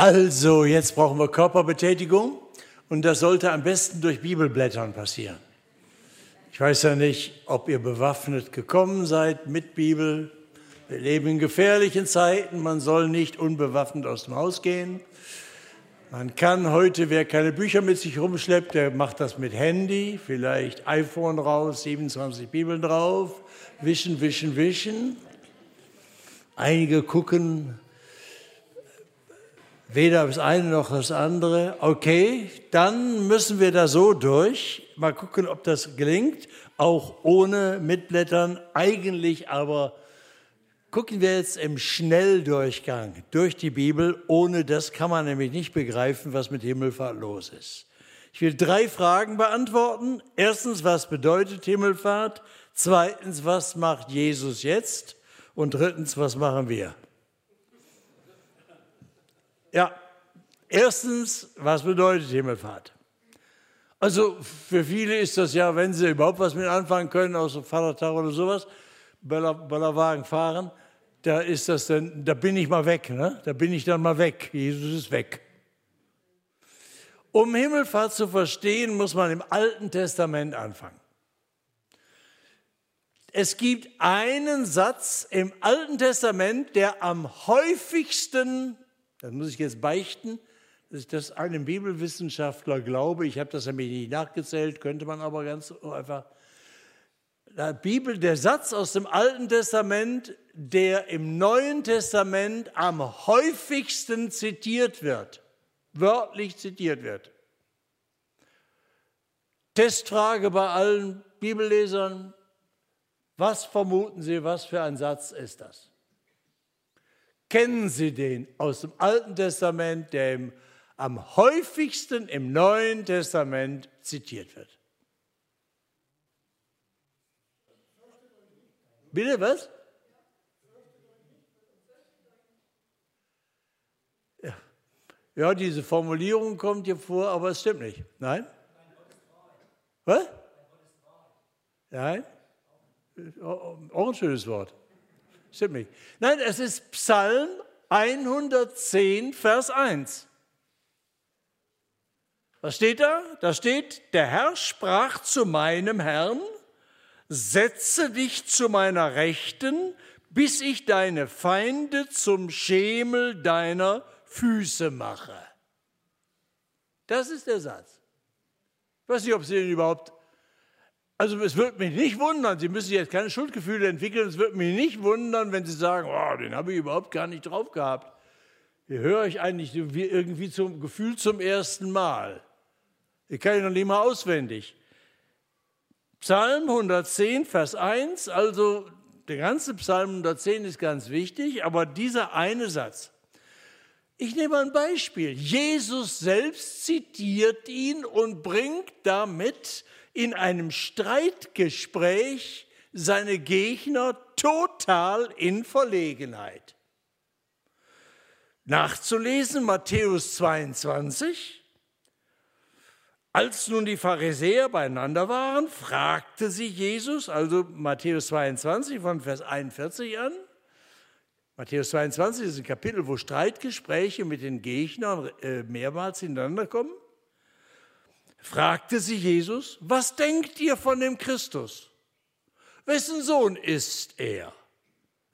Also, jetzt brauchen wir Körperbetätigung und das sollte am besten durch Bibelblättern passieren. Ich weiß ja nicht, ob ihr bewaffnet gekommen seid mit Bibel. Wir leben in gefährlichen Zeiten, man soll nicht unbewaffnet aus dem Haus gehen. Man kann heute, wer keine Bücher mit sich rumschleppt, der macht das mit Handy, vielleicht iPhone raus, 27 Bibeln drauf, wischen, wischen, wischen. Einige gucken weder das eine noch das andere. Okay, dann müssen wir da so durch. Mal gucken, ob das gelingt, auch ohne Mitblättern. Eigentlich aber gucken wir jetzt im Schnelldurchgang durch die Bibel. Ohne das kann man nämlich nicht begreifen, was mit Himmelfahrt los ist. Ich will drei Fragen beantworten. Erstens, was bedeutet Himmelfahrt? Zweitens, was macht Jesus jetzt? Und drittens, was machen wir? Ja, erstens, was bedeutet Himmelfahrt? Also für viele ist das ja, wenn sie überhaupt was mit anfangen können, aus dem Vatertag oder sowas, Böllerwagen fahren, da ist das dann, da bin ich mal weg, ne? da bin ich dann mal weg. Jesus ist weg. Um Himmelfahrt zu verstehen, muss man im Alten Testament anfangen. Es gibt einen Satz im Alten Testament, der am häufigsten, das muss ich jetzt beichten, dass ich das einem Bibelwissenschaftler glaube, ich habe das nämlich nicht nachgezählt, könnte man aber ganz einfach. Der Bibel, der Satz aus dem Alten Testament, der im Neuen Testament am häufigsten zitiert wird, wörtlich zitiert wird. Testfrage bei allen Bibellesern, was vermuten Sie, was für ein Satz ist das? Kennen Sie den aus dem Alten Testament, der im, am häufigsten im Neuen Testament zitiert wird? Bitte was? Ja. ja, diese Formulierung kommt hier vor, aber es stimmt nicht. Nein? Was? Nein? Auch ein schönes Wort. Stimmt nicht. Nein, es ist Psalm 110, Vers 1. Was steht da? Da steht, der Herr sprach zu meinem Herrn, setze dich zu meiner Rechten, bis ich deine Feinde zum Schemel deiner Füße mache. Das ist der Satz. Ich weiß nicht, ob Sie den überhaupt also es würde mich nicht wundern, Sie müssen jetzt keine Schuldgefühle entwickeln, es würde mich nicht wundern, wenn Sie sagen, oh, den habe ich überhaupt gar nicht drauf gehabt. Hier höre ich eigentlich irgendwie zum Gefühl zum ersten Mal. Ich kann ihn noch nicht mal auswendig. Psalm 110, Vers 1, also der ganze Psalm 110 ist ganz wichtig, aber dieser eine Satz. Ich nehme ein Beispiel. Jesus selbst zitiert ihn und bringt damit in einem Streitgespräch seine Gegner total in Verlegenheit. Nachzulesen Matthäus 22. Als nun die Pharisäer beieinander waren, fragte sie Jesus, also Matthäus 22 von Vers 41 an, Matthäus 22 ist ein Kapitel, wo Streitgespräche mit den Gegnern äh, mehrmals hintereinander kommen fragte sie Jesus, was denkt ihr von dem Christus? Wessen Sohn ist er?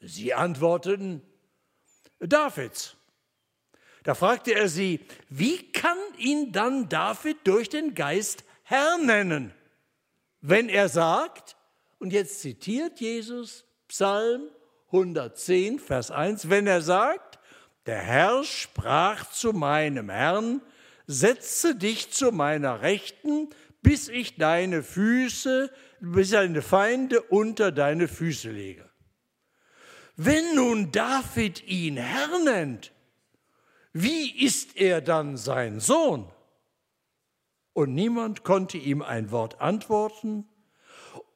Sie antworteten, Davids. Da fragte er sie, wie kann ihn dann David durch den Geist Herr nennen, wenn er sagt, und jetzt zitiert Jesus Psalm 110, Vers 1, wenn er sagt, der Herr sprach zu meinem Herrn, setze dich zu meiner Rechten, bis ich deine Füße, bis deine Feinde unter deine Füße lege. Wenn nun David ihn Herr nennt, wie ist er dann sein Sohn? Und niemand konnte ihm ein Wort antworten,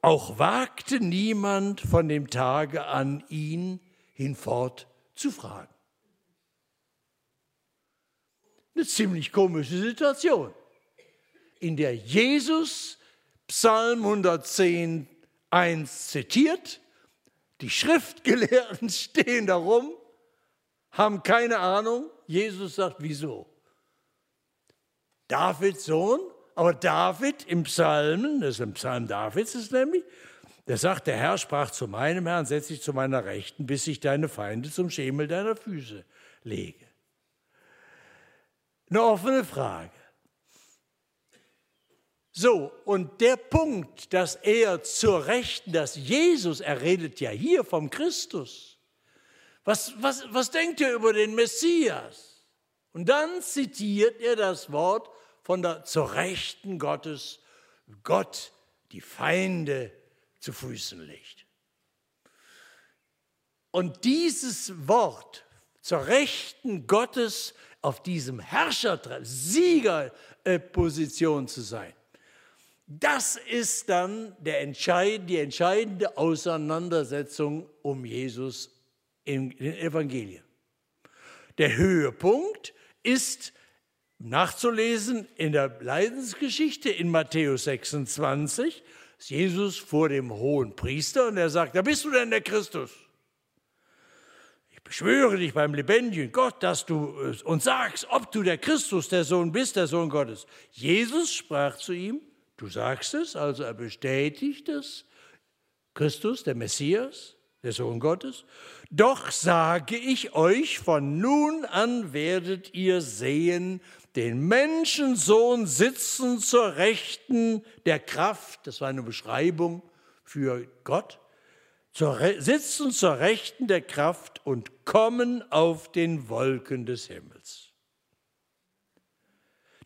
auch wagte niemand von dem Tage an, ihn hinfort zu fragen. Eine ziemlich komische Situation, in der Jesus Psalm 110, 1 zitiert, die Schriftgelehrten stehen darum haben keine Ahnung. Jesus sagt, wieso? Davids Sohn, aber David im Psalmen, das ist im Psalm Davids ist nämlich, der sagt, der Herr sprach zu meinem Herrn, setz dich zu meiner Rechten, bis ich deine Feinde zum Schemel deiner Füße lege. Eine offene Frage. So, und der Punkt, dass er zur Rechten, dass Jesus, er redet ja hier vom Christus. Was, was, was denkt ihr über den Messias? Und dann zitiert er das Wort von der zur Rechten Gottes, Gott die Feinde zu Füßen legt. Und dieses Wort zur Rechten Gottes auf diesem Herrschertreff, Siegerposition zu sein, das ist dann der entscheid, die entscheidende Auseinandersetzung um Jesus in den Evangelien. Der Höhepunkt ist nachzulesen in der Leidensgeschichte in Matthäus 26, ist Jesus vor dem hohen Priester und er sagt, da bist du denn der Christus? Beschwöre dich beim lebendigen Gott, dass du uns sagst, ob du der Christus, der Sohn bist, der Sohn Gottes. Jesus sprach zu ihm, Du sagst es, also er bestätigt es, Christus, der Messias, der Sohn Gottes. Doch sage ich euch, von nun an werdet ihr sehen, den Menschensohn sitzen zur Rechten der Kraft, das war eine Beschreibung für Gott, zur sitzen zur Rechten der Kraft und kommen auf den Wolken des Himmels.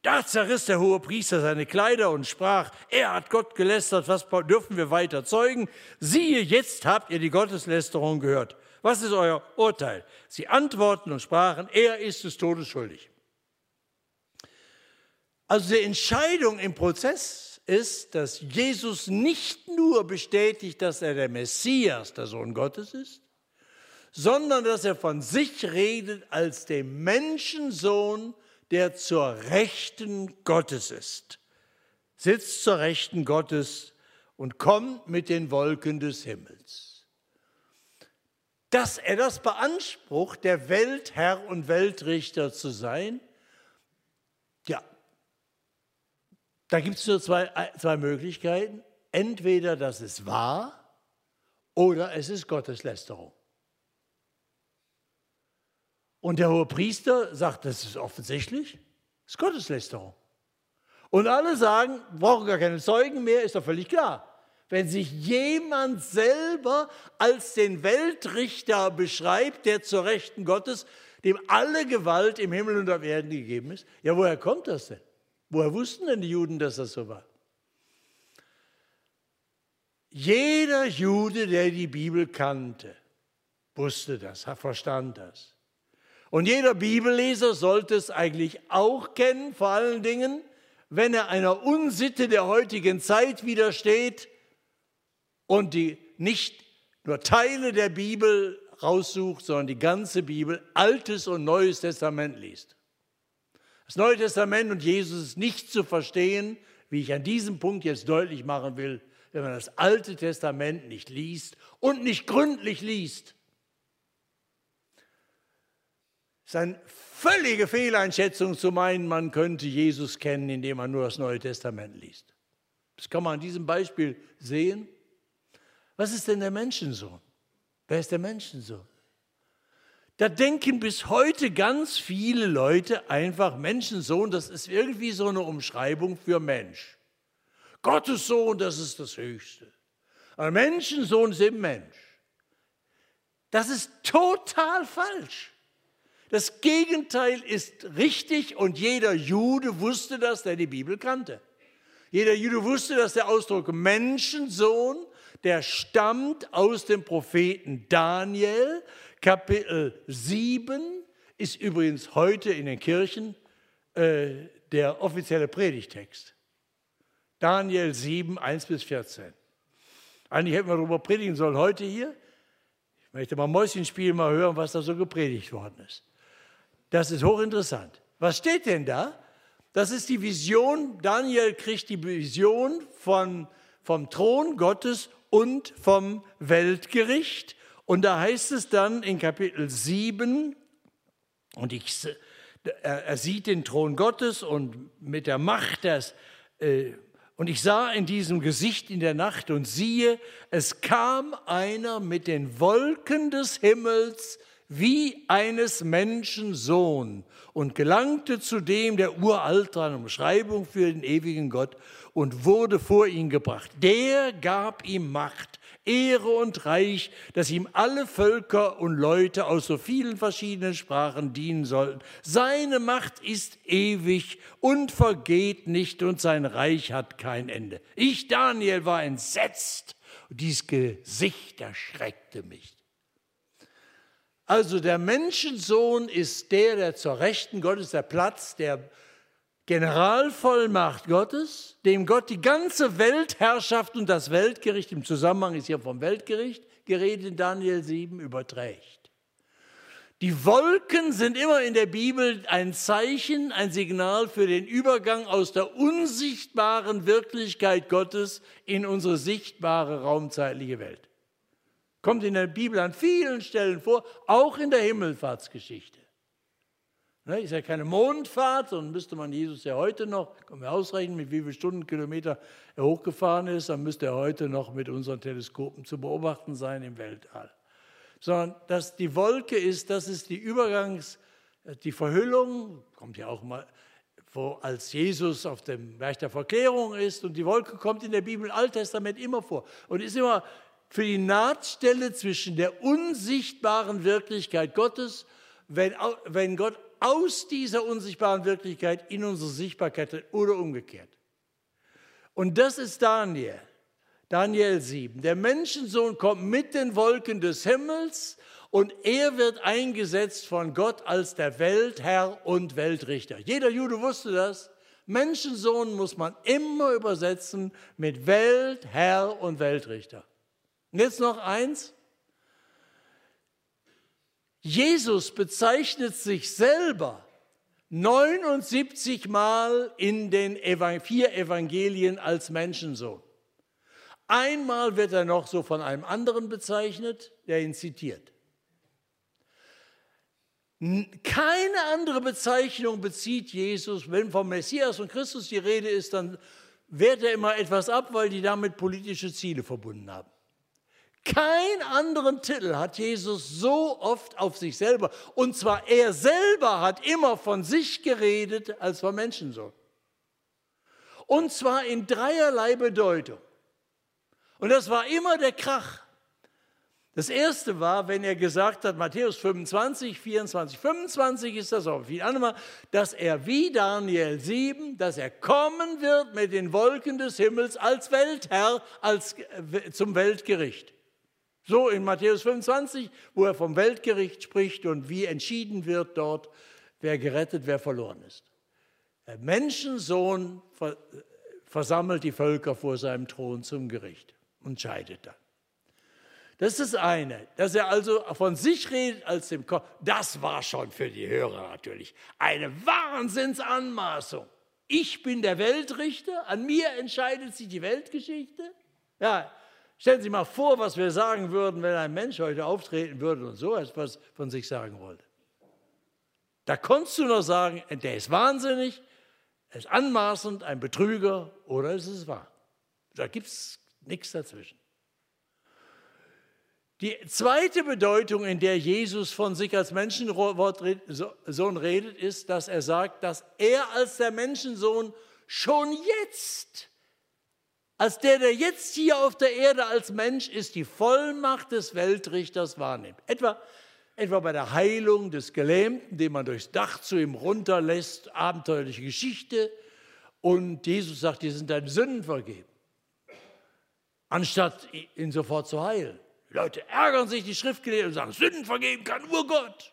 Da zerriss der hohe Priester seine Kleider und sprach, er hat Gott gelästert, was dürfen wir weiter zeugen? Siehe, jetzt habt ihr die Gotteslästerung gehört. Was ist euer Urteil? Sie antworten und sprachen, er ist des Todes schuldig. Also die Entscheidung im Prozess ist, dass Jesus nicht nur bestätigt, dass er der Messias, der Sohn Gottes ist, sondern dass er von sich redet als dem Menschensohn, der zur Rechten Gottes ist, sitzt zur Rechten Gottes und kommt mit den Wolken des Himmels. Dass er das beansprucht, der Weltherr und Weltrichter zu sein, ja, da gibt es nur zwei, zwei Möglichkeiten. Entweder das ist wahr oder es ist Gotteslästerung. Und der hohe Priester sagt, das ist offensichtlich, das ist Gotteslästerung. Und alle sagen, brauchen gar keine Zeugen mehr, ist doch völlig klar. Wenn sich jemand selber als den Weltrichter beschreibt, der zur Rechten Gottes, dem alle Gewalt im Himmel und auf Erden gegeben ist, ja, woher kommt das denn? Woher wussten denn die Juden, dass das so war? Jeder Jude, der die Bibel kannte, wusste das, verstand das. Und jeder Bibelleser sollte es eigentlich auch kennen, vor allen Dingen, wenn er einer Unsitte der heutigen Zeit widersteht und die nicht nur Teile der Bibel raussucht, sondern die ganze Bibel, Altes und Neues Testament liest. Das Neue Testament und Jesus ist nicht zu verstehen, wie ich an diesem Punkt jetzt deutlich machen will, wenn man das Alte Testament nicht liest und nicht gründlich liest. Es ist eine völlige Fehleinschätzung zu meinen, man könnte Jesus kennen, indem man nur das Neue Testament liest. Das kann man an diesem Beispiel sehen. Was ist denn der Menschensohn? Wer ist der Menschensohn? Da denken bis heute ganz viele Leute einfach, Menschensohn, das ist irgendwie so eine Umschreibung für Mensch. Gottes Sohn, das ist das Höchste. Aber Menschensohn ist eben Mensch. Das ist total falsch. Das Gegenteil ist richtig und jeder Jude wusste das, der die Bibel kannte. Jeder Jude wusste, dass der Ausdruck Menschensohn, der stammt aus dem Propheten Daniel, Kapitel 7, ist übrigens heute in den Kirchen äh, der offizielle Predigtext. Daniel 7, 1 bis 14. Eigentlich hätten wir darüber predigen sollen heute hier. Ich möchte mal Mäuschenspiel mal hören, was da so gepredigt worden ist. Das ist hochinteressant. Was steht denn da? Das ist die Vision, Daniel kriegt die Vision von, vom Thron Gottes und vom Weltgericht. Und da heißt es dann in Kapitel 7, Und ich, er, sieht den Thron Gottes und mit der Macht des, äh, und ich sah in diesem Gesicht in der Nacht und siehe, es kam einer mit den Wolken des Himmels wie eines Menschen Sohn und gelangte zu dem der uralt eine Umschreibung für den ewigen Gott und wurde vor ihn gebracht. Der gab ihm Macht, Ehre und Reich, dass ihm alle Völker und Leute aus so vielen verschiedenen Sprachen dienen sollten. Seine Macht ist ewig und vergeht nicht und sein Reich hat kein Ende. Ich, Daniel, war entsetzt und dies Gesicht erschreckte mich. Also der Menschensohn ist der, der zur Rechten Gottes, der Platz, der Generalvollmacht Gottes, dem Gott die ganze Weltherrschaft und das Weltgericht, im Zusammenhang ist hier vom Weltgericht geredet in Daniel 7, überträgt. Die Wolken sind immer in der Bibel ein Zeichen, ein Signal für den Übergang aus der unsichtbaren Wirklichkeit Gottes in unsere sichtbare raumzeitliche Welt. Kommt in der Bibel an vielen Stellen vor, auch in der Himmelfahrtsgeschichte. Ne, ist ja keine Mondfahrt, sondern müsste man Jesus ja heute noch, können wir ausrechnen, mit wie vielen Stundenkilometer er hochgefahren ist, dann müsste er heute noch mit unseren Teleskopen zu beobachten sein im Weltall. Sondern dass die Wolke ist, das ist die Übergangs-, die Verhüllung, kommt ja auch mal, wo als Jesus auf dem Berg der Verklärung ist und die Wolke kommt in der Bibel im Alttestament immer vor und ist immer für die Nahtstelle zwischen der unsichtbaren Wirklichkeit Gottes, wenn, wenn Gott aus dieser unsichtbaren Wirklichkeit in unsere Sichtbarkeit oder umgekehrt. Und das ist Daniel. Daniel 7. Der Menschensohn kommt mit den Wolken des Himmels und er wird eingesetzt von Gott als der Weltherr und Weltrichter. Jeder Jude wusste das. Menschensohn muss man immer übersetzen mit Weltherr und Weltrichter. Und jetzt noch eins. Jesus bezeichnet sich selber 79 Mal in den vier Evangelien als Menschensohn. Einmal wird er noch so von einem anderen bezeichnet, der ihn zitiert. Keine andere Bezeichnung bezieht Jesus, wenn vom Messias und Christus die Rede ist, dann wehrt er immer etwas ab, weil die damit politische Ziele verbunden haben. Kein anderen Titel hat Jesus so oft auf sich selber. Und zwar er selber hat immer von sich geredet als vom Menschensohn. Und zwar in dreierlei Bedeutung. Und das war immer der Krach. Das erste war, wenn er gesagt hat, Matthäus 25, 24, 25 ist das auch viel andermal, dass er wie Daniel 7, dass er kommen wird mit den Wolken des Himmels als Weltherr, als, äh, zum Weltgericht. So in Matthäus 25, wo er vom Weltgericht spricht und wie entschieden wird dort, wer gerettet, wer verloren ist. Der Menschensohn versammelt die Völker vor seinem Thron zum Gericht und scheidet dann. Das ist das eine, dass er also von sich redet als dem Kopf. Das war schon für die Hörer natürlich eine Wahnsinnsanmaßung. Ich bin der Weltrichter, an mir entscheidet sich die Weltgeschichte. Ja, Stellen Sie sich mal vor, was wir sagen würden, wenn ein Mensch heute auftreten würde und so etwas von sich sagen wollte. Da konntest du noch sagen, der ist wahnsinnig, er ist anmaßend, ein Betrüger oder es ist wahr. Da gibt es nichts dazwischen. Die zweite Bedeutung, in der Jesus von sich als Menschensohn redet, ist, dass er sagt, dass er als der Menschensohn schon jetzt als der, der jetzt hier auf der Erde als Mensch ist, die Vollmacht des Weltrichters wahrnimmt. Etwa, etwa bei der Heilung des Gelähmten, den man durchs Dach zu ihm runterlässt, abenteuerliche Geschichte. Und Jesus sagt, dir sind deine Sünden vergeben. Anstatt ihn sofort zu heilen. Die Leute ärgern sich, die Schriftgelehrten und sagen, Sünden vergeben kann nur Gott.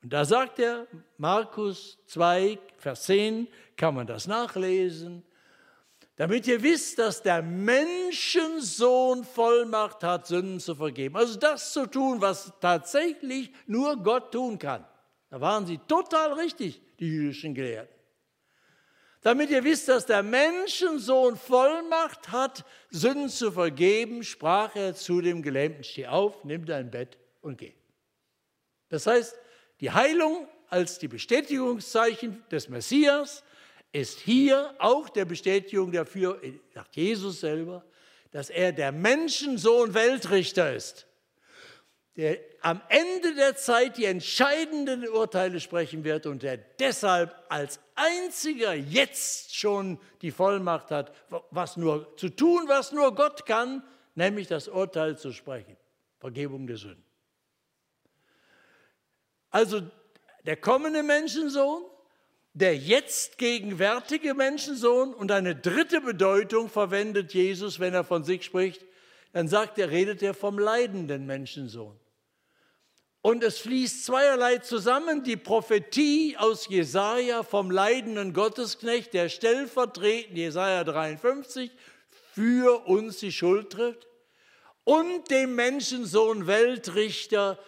Und da sagt er, Markus 2, Vers 10, kann man das nachlesen damit ihr wisst, dass der Menschensohn Vollmacht hat, Sünden zu vergeben. Also das zu tun, was tatsächlich nur Gott tun kann. Da waren sie total richtig, die jüdischen Gelehrten. Damit ihr wisst, dass der Menschensohn Vollmacht hat, Sünden zu vergeben, sprach er zu dem Gelähmten, steh auf, nimm dein Bett und geh. Das heißt, die Heilung als die Bestätigungszeichen des Messias ist hier auch der Bestätigung dafür, sagt Jesus selber, dass er der Menschensohn Weltrichter ist, der am Ende der Zeit die entscheidenden Urteile sprechen wird und der deshalb als einziger jetzt schon die Vollmacht hat, was nur zu tun, was nur Gott kann, nämlich das Urteil zu sprechen, Vergebung der Sünden. Also der kommende Menschensohn, der jetzt gegenwärtige Menschensohn und eine dritte Bedeutung verwendet Jesus, wenn er von sich spricht, dann sagt er, redet er vom leidenden Menschensohn. Und es fließt zweierlei zusammen, die Prophetie aus Jesaja vom leidenden Gottesknecht, der stellvertretend, Jesaja 53, für uns die Schuld trifft, und dem Menschensohn Weltrichter,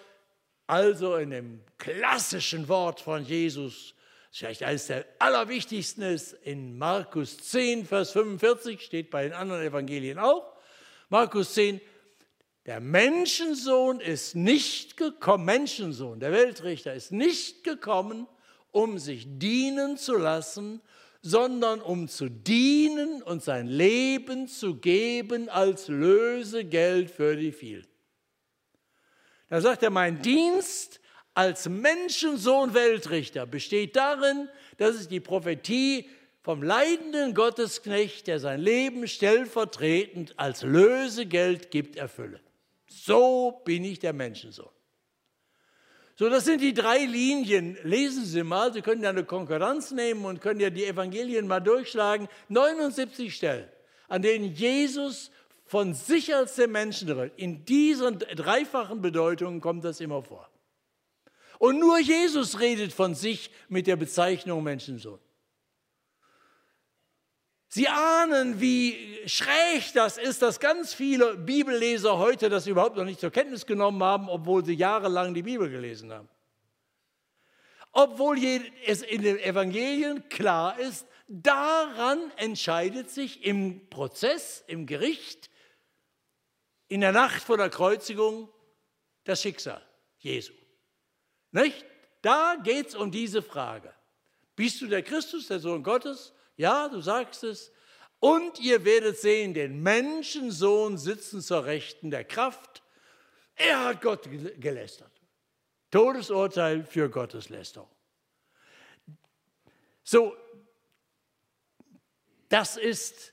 also in dem klassischen Wort von Jesus, vielleicht eines der allerwichtigsten ist, in Markus 10, Vers 45, steht bei den anderen Evangelien auch. Markus 10, der Menschensohn ist nicht gekommen, Menschensohn, der Weltrichter ist nicht gekommen, um sich dienen zu lassen, sondern um zu dienen und sein Leben zu geben als Lösegeld für die vielen. Da sagt er, mein Dienst als Menschensohn Weltrichter besteht darin, dass ich die Prophetie vom leidenden Gottesknecht, der sein Leben stellvertretend als Lösegeld gibt, erfülle. So bin ich der Menschensohn. So, das sind die drei Linien. Lesen Sie mal, Sie können ja eine Konkurrenz nehmen und können ja die Evangelien mal durchschlagen. 79 Stellen, an denen Jesus von sich als der Menschen. In diesen dreifachen Bedeutungen kommt das immer vor. Und nur Jesus redet von sich mit der Bezeichnung Menschensohn. Sie ahnen, wie schräg das ist, dass ganz viele Bibelleser heute das überhaupt noch nicht zur Kenntnis genommen haben, obwohl sie jahrelang die Bibel gelesen haben. Obwohl es in den Evangelien klar ist, daran entscheidet sich im Prozess, im Gericht, in der Nacht vor der Kreuzigung das Schicksal Jesu. Nicht? Da geht es um diese Frage. Bist du der Christus, der Sohn Gottes? Ja, du sagst es. Und ihr werdet sehen, den Menschensohn sitzen zur Rechten der Kraft. Er hat Gott gelästert. Todesurteil für Gotteslästerung. So, das ist,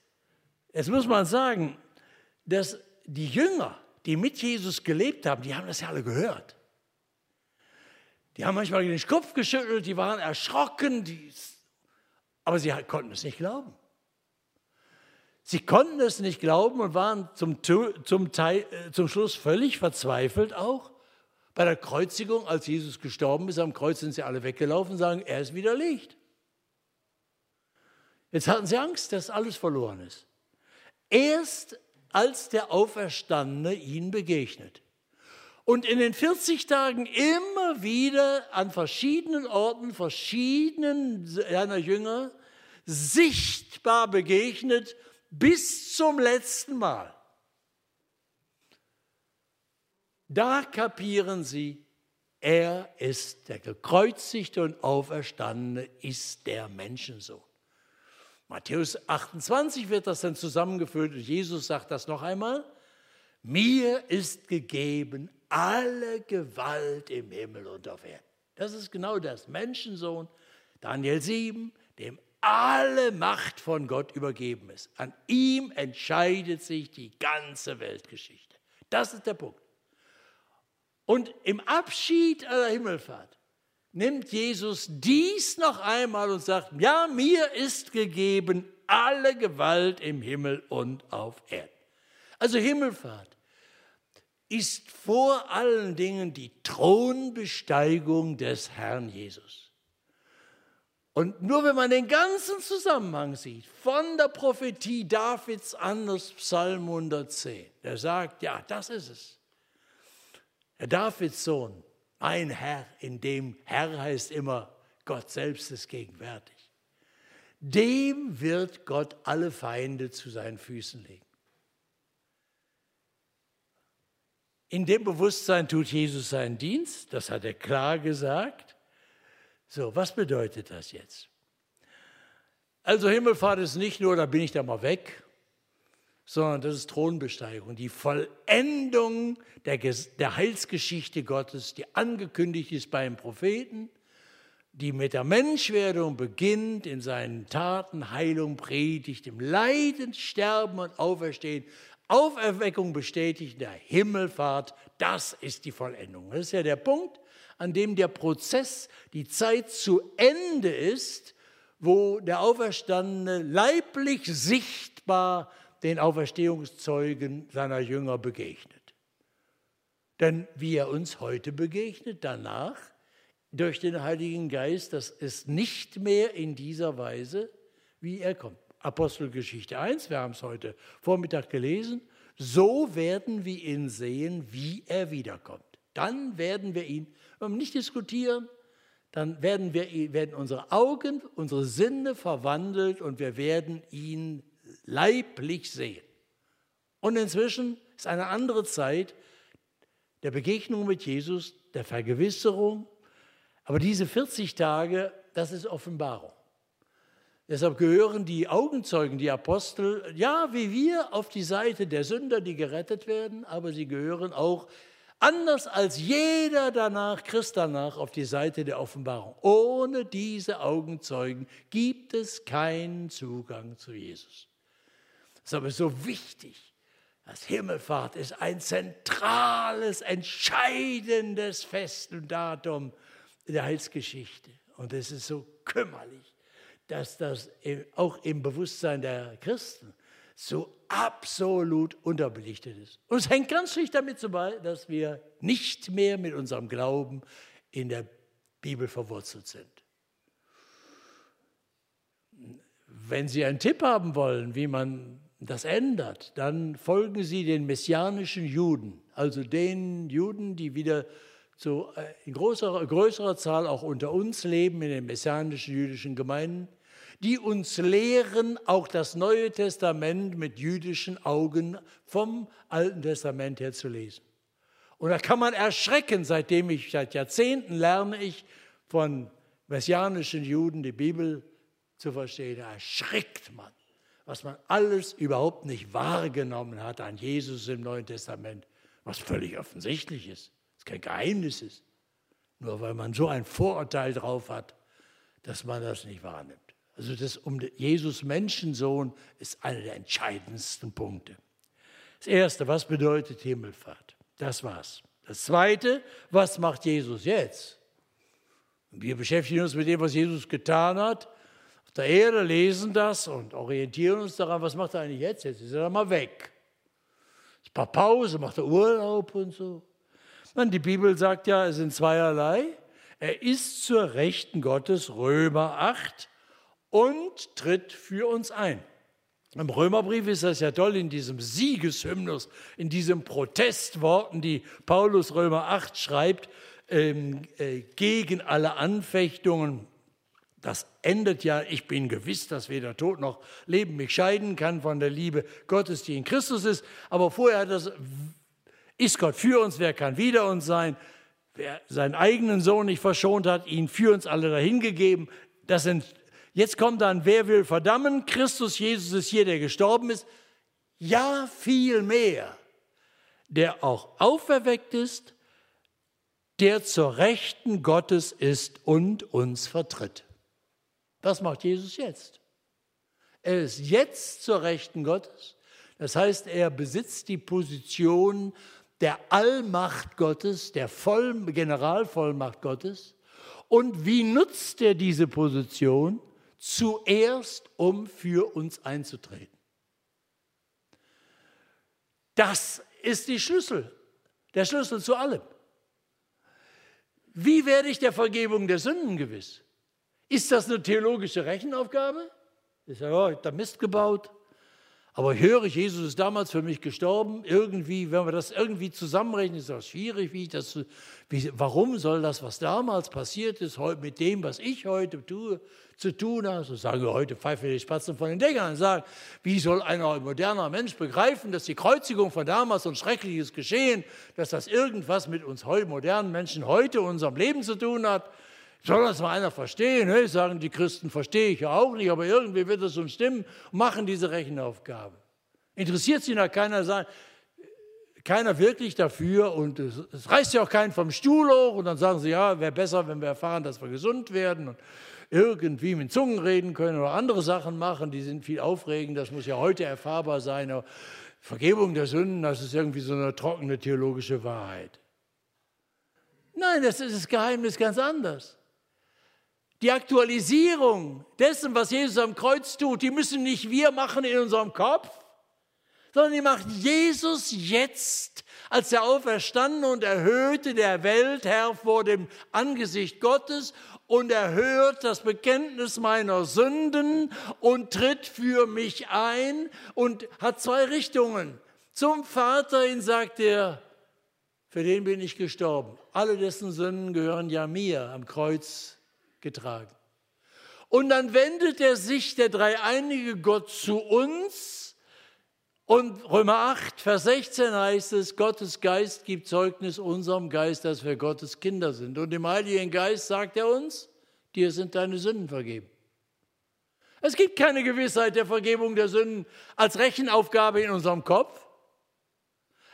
jetzt muss man sagen, dass die Jünger, die mit Jesus gelebt haben, die haben das ja alle gehört. Die haben manchmal den Kopf geschüttelt, die waren erschrocken, die aber sie konnten es nicht glauben. Sie konnten es nicht glauben und waren zum, zum, Teil, äh, zum Schluss völlig verzweifelt auch. Bei der Kreuzigung, als Jesus gestorben ist, am Kreuz sind sie alle weggelaufen und sagen, er ist widerlegt. Jetzt hatten sie Angst, dass alles verloren ist. Erst als der Auferstandene ihnen begegnet und in den 40 Tagen immer wieder an verschiedenen Orten, verschiedenen seiner Jünger sichtbar begegnet bis zum letzten Mal. Da kapieren sie, er ist der gekreuzigte und auferstandene, ist der Menschensohn. Matthäus 28 wird das dann zusammengeführt und Jesus sagt das noch einmal. Mir ist gegeben alle Gewalt im Himmel und auf Erden. Das ist genau das. Menschensohn, Daniel 7, dem alle Macht von Gott übergeben ist. An ihm entscheidet sich die ganze Weltgeschichte. Das ist der Punkt. Und im Abschied aller Himmelfahrt nimmt Jesus dies noch einmal und sagt, ja, mir ist gegeben alle Gewalt im Himmel und auf Erden. Also Himmelfahrt ist vor allen Dingen die Thronbesteigung des Herrn Jesus. Und nur wenn man den ganzen Zusammenhang sieht, von der Prophetie Davids an das Psalm 110, der sagt, ja, das ist es. Der Davids Sohn, mein Herr, in dem Herr heißt immer, Gott selbst ist gegenwärtig. Dem wird Gott alle Feinde zu seinen Füßen legen. In dem Bewusstsein tut Jesus seinen Dienst, das hat er klar gesagt. So, was bedeutet das jetzt? Also Himmelfahrt ist nicht nur, da bin ich da mal weg, sondern das ist Thronbesteigung, die Vollendung der, der Heilsgeschichte Gottes, die angekündigt ist beim Propheten, die mit der Menschwerdung beginnt, in seinen Taten Heilung predigt, im Leiden, Sterben und Auferstehen, Auferweckung bestätigt, der Himmelfahrt, das ist die Vollendung. Das ist ja der Punkt, an dem der Prozess, die Zeit zu Ende ist, wo der Auferstandene leiblich sichtbar den Auferstehungszeugen seiner Jünger begegnet. Denn wie er uns heute begegnet, danach durch den Heiligen Geist, das ist nicht mehr in dieser Weise, wie er kommt. Apostelgeschichte 1, wir haben es heute Vormittag gelesen, so werden wir ihn sehen, wie er wiederkommt. Dann werden wir ihn, wenn wir nicht diskutieren, dann werden, wir, werden unsere Augen, unsere Sinne verwandelt und wir werden ihn leiblich sehen. Und inzwischen ist eine andere Zeit der Begegnung mit Jesus, der Vergewisserung. Aber diese 40 Tage, das ist Offenbarung. Deshalb gehören die Augenzeugen, die Apostel, ja, wie wir, auf die Seite der Sünder, die gerettet werden, aber sie gehören auch anders als jeder danach, Christ danach, auf die Seite der Offenbarung. Ohne diese Augenzeugen gibt es keinen Zugang zu Jesus. Das ist so wichtig. Das Himmelfahrt ist ein zentrales, entscheidendes Fest und Datum der Heilsgeschichte. Und es ist so kümmerlich, dass das auch im Bewusstsein der Christen so absolut unterbelichtet ist. Und es hängt ganz schlicht damit vorbei, dass wir nicht mehr mit unserem Glauben in der Bibel verwurzelt sind. Wenn Sie einen Tipp haben wollen, wie man das ändert, dann folgen Sie den messianischen Juden, also den Juden, die wieder zu, äh, in größerer, größerer Zahl auch unter uns leben, in den messianischen jüdischen Gemeinden die uns lehren, auch das Neue Testament mit jüdischen Augen vom Alten Testament her zu lesen. Und da kann man erschrecken, seitdem ich seit Jahrzehnten lerne ich von messianischen Juden die Bibel zu verstehen. Da erschrickt man, was man alles überhaupt nicht wahrgenommen hat an Jesus im Neuen Testament, was völlig offensichtlich ist, was kein Geheimnis ist. Nur weil man so ein Vorurteil drauf hat, dass man das nicht wahrnimmt. Also das um Jesus Menschensohn ist einer der entscheidendsten Punkte. Das erste, was bedeutet Himmelfahrt? Das war's. Das zweite, was macht Jesus jetzt? Wir beschäftigen uns mit dem, was Jesus getan hat. Auf der Erde lesen das und orientieren uns daran, was macht er eigentlich jetzt? Jetzt ist er mal weg. Ein paar Pause, macht er Urlaub und so. Und die Bibel sagt ja, es sind zweierlei. Er ist zur Rechten Gottes, Römer 8, und tritt für uns ein. Im Römerbrief ist das ja toll in diesem Siegeshymnus, in diesen Protestworten, die Paulus Römer 8 schreibt, ähm, äh, gegen alle Anfechtungen. Das endet ja, ich bin gewiss, dass weder Tod noch Leben mich scheiden kann von der Liebe Gottes, die in Christus ist. Aber vorher das, ist Gott für uns, wer kann wider uns sein? Wer seinen eigenen Sohn nicht verschont hat, ihn für uns alle dahingegeben. Das sind Jetzt kommt dann, wer will verdammen? Christus Jesus ist hier, der gestorben ist. Ja, viel mehr, der auch auferweckt ist, der zur Rechten Gottes ist und uns vertritt. Was macht Jesus jetzt? Er ist jetzt zur Rechten Gottes. Das heißt, er besitzt die Position der Allmacht Gottes, der Voll Generalvollmacht Gottes. Und wie nutzt er diese Position? Zuerst, um für uns einzutreten. Das ist die Schlüssel, der Schlüssel zu allem. Wie werde ich der Vergebung der Sünden gewiss? Ist das eine theologische Rechenaufgabe? Ich sage, oh, ich habe da Mist gebaut. Aber ich höre, Jesus ist damals für mich gestorben. Irgendwie, wenn wir das irgendwie zusammenrechnen, ist das schwierig. Wie das, wie, warum soll das, was damals passiert ist, mit dem, was ich heute tue, zu tun hat? So sagen wir heute, pfeifen die Spatzen von den Dächern und sagen, wie soll ein moderner Mensch begreifen, dass die Kreuzigung von damals ein schreckliches Geschehen, dass das irgendwas mit uns modernen Menschen heute, unserem Leben zu tun hat? Soll das mal einer verstehen? Ne? Sagen die Christen, verstehe ich ja auch nicht, aber irgendwie wird es uns stimmen, machen diese Rechenaufgabe. Interessiert sich da keiner, keiner wirklich dafür und es, es reißt ja auch keinen vom Stuhl hoch und dann sagen sie, ja, wäre besser, wenn wir erfahren, dass wir gesund werden und irgendwie mit Zungen reden können oder andere Sachen machen, die sind viel aufregender, das muss ja heute erfahrbar sein. Aber Vergebung der Sünden, das ist irgendwie so eine trockene theologische Wahrheit. Nein, das ist das Geheimnis ganz anders. Die Aktualisierung dessen, was Jesus am Kreuz tut, die müssen nicht wir machen in unserem Kopf, sondern die macht Jesus jetzt als der Auferstandene und Erhöhte der Weltherr vor dem Angesicht Gottes und er hört das Bekenntnis meiner Sünden und tritt für mich ein und hat zwei Richtungen. Zum Vater hin sagt er, für den bin ich gestorben. Alle dessen Sünden gehören ja mir am Kreuz getragen. Und dann wendet er sich, der dreieinige Gott, zu uns und Römer 8, Vers 16 heißt es, Gottes Geist gibt Zeugnis unserem Geist, dass wir Gottes Kinder sind. Und im Heiligen Geist sagt er uns, dir sind deine Sünden vergeben. Es gibt keine Gewissheit der Vergebung der Sünden als Rechenaufgabe in unserem Kopf.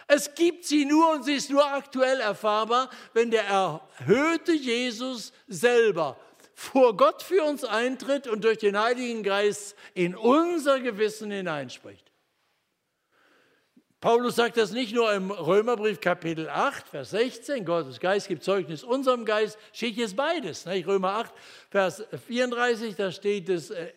Es gibt sie nur und sie ist nur aktuell erfahrbar, wenn der erhöhte Jesus selber vor Gott für uns eintritt und durch den Heiligen Geist in unser Gewissen hineinspricht. Paulus sagt das nicht nur im Römerbrief Kapitel 8, Vers 16, Gottes Geist gibt Zeugnis unserem Geist, steht jetzt beides. Nicht? Römer 8, Vers 34, da steht es, äh,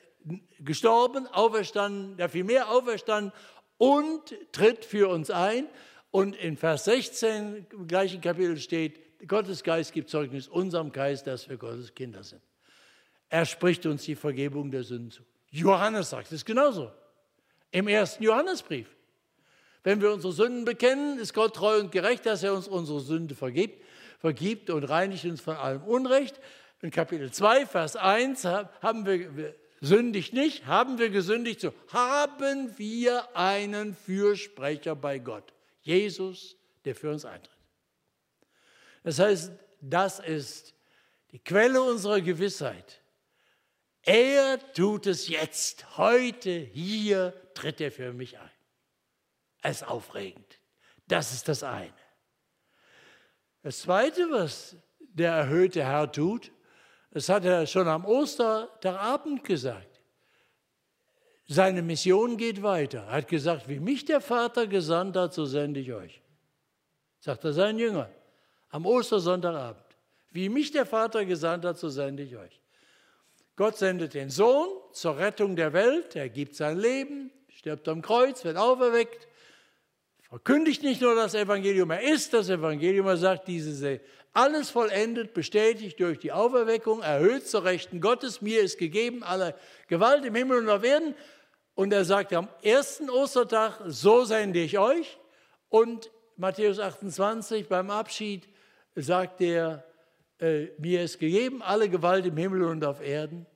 gestorben, auferstanden, der vielmehr auferstanden und tritt für uns ein. Und in Vers 16 im gleichen Kapitel steht, Gottes Geist gibt Zeugnis unserem Geist, dass wir Gottes Kinder sind. Er spricht uns die Vergebung der Sünden zu. Johannes sagt es genauso. Im ersten Johannesbrief. Wenn wir unsere Sünden bekennen, ist Gott treu und gerecht, dass er uns unsere Sünde vergibt, vergibt und reinigt uns von allem Unrecht. In Kapitel 2, Vers 1 haben wir sündigt nicht, haben wir gesündigt, so haben wir einen Fürsprecher bei Gott, Jesus, der für uns eintritt. Das heißt, das ist die Quelle unserer Gewissheit. Er tut es jetzt, heute, hier tritt er für mich ein als aufregend. Das ist das eine. Das zweite, was der erhöhte Herr tut, das hat er schon am Ostertagabend gesagt. Seine Mission geht weiter. Er hat gesagt, wie mich der Vater gesandt hat, so sende ich euch. Sagt er seinen Jüngern am Ostersonntagabend. Wie mich der Vater gesandt hat, so sende ich euch. Gott sendet den Sohn zur Rettung der Welt. Er gibt sein Leben, stirbt am Kreuz, wird auferweckt verkündigt nicht nur das Evangelium, er ist das Evangelium, er sagt, diese alles vollendet, bestätigt durch die Auferweckung, erhöht zur Rechten Gottes, mir ist gegeben alle Gewalt im Himmel und auf Erden. Und er sagt am ersten Ostertag, so sende ich euch. Und Matthäus 28 beim Abschied sagt er, äh, mir ist gegeben alle Gewalt im Himmel und auf Erden.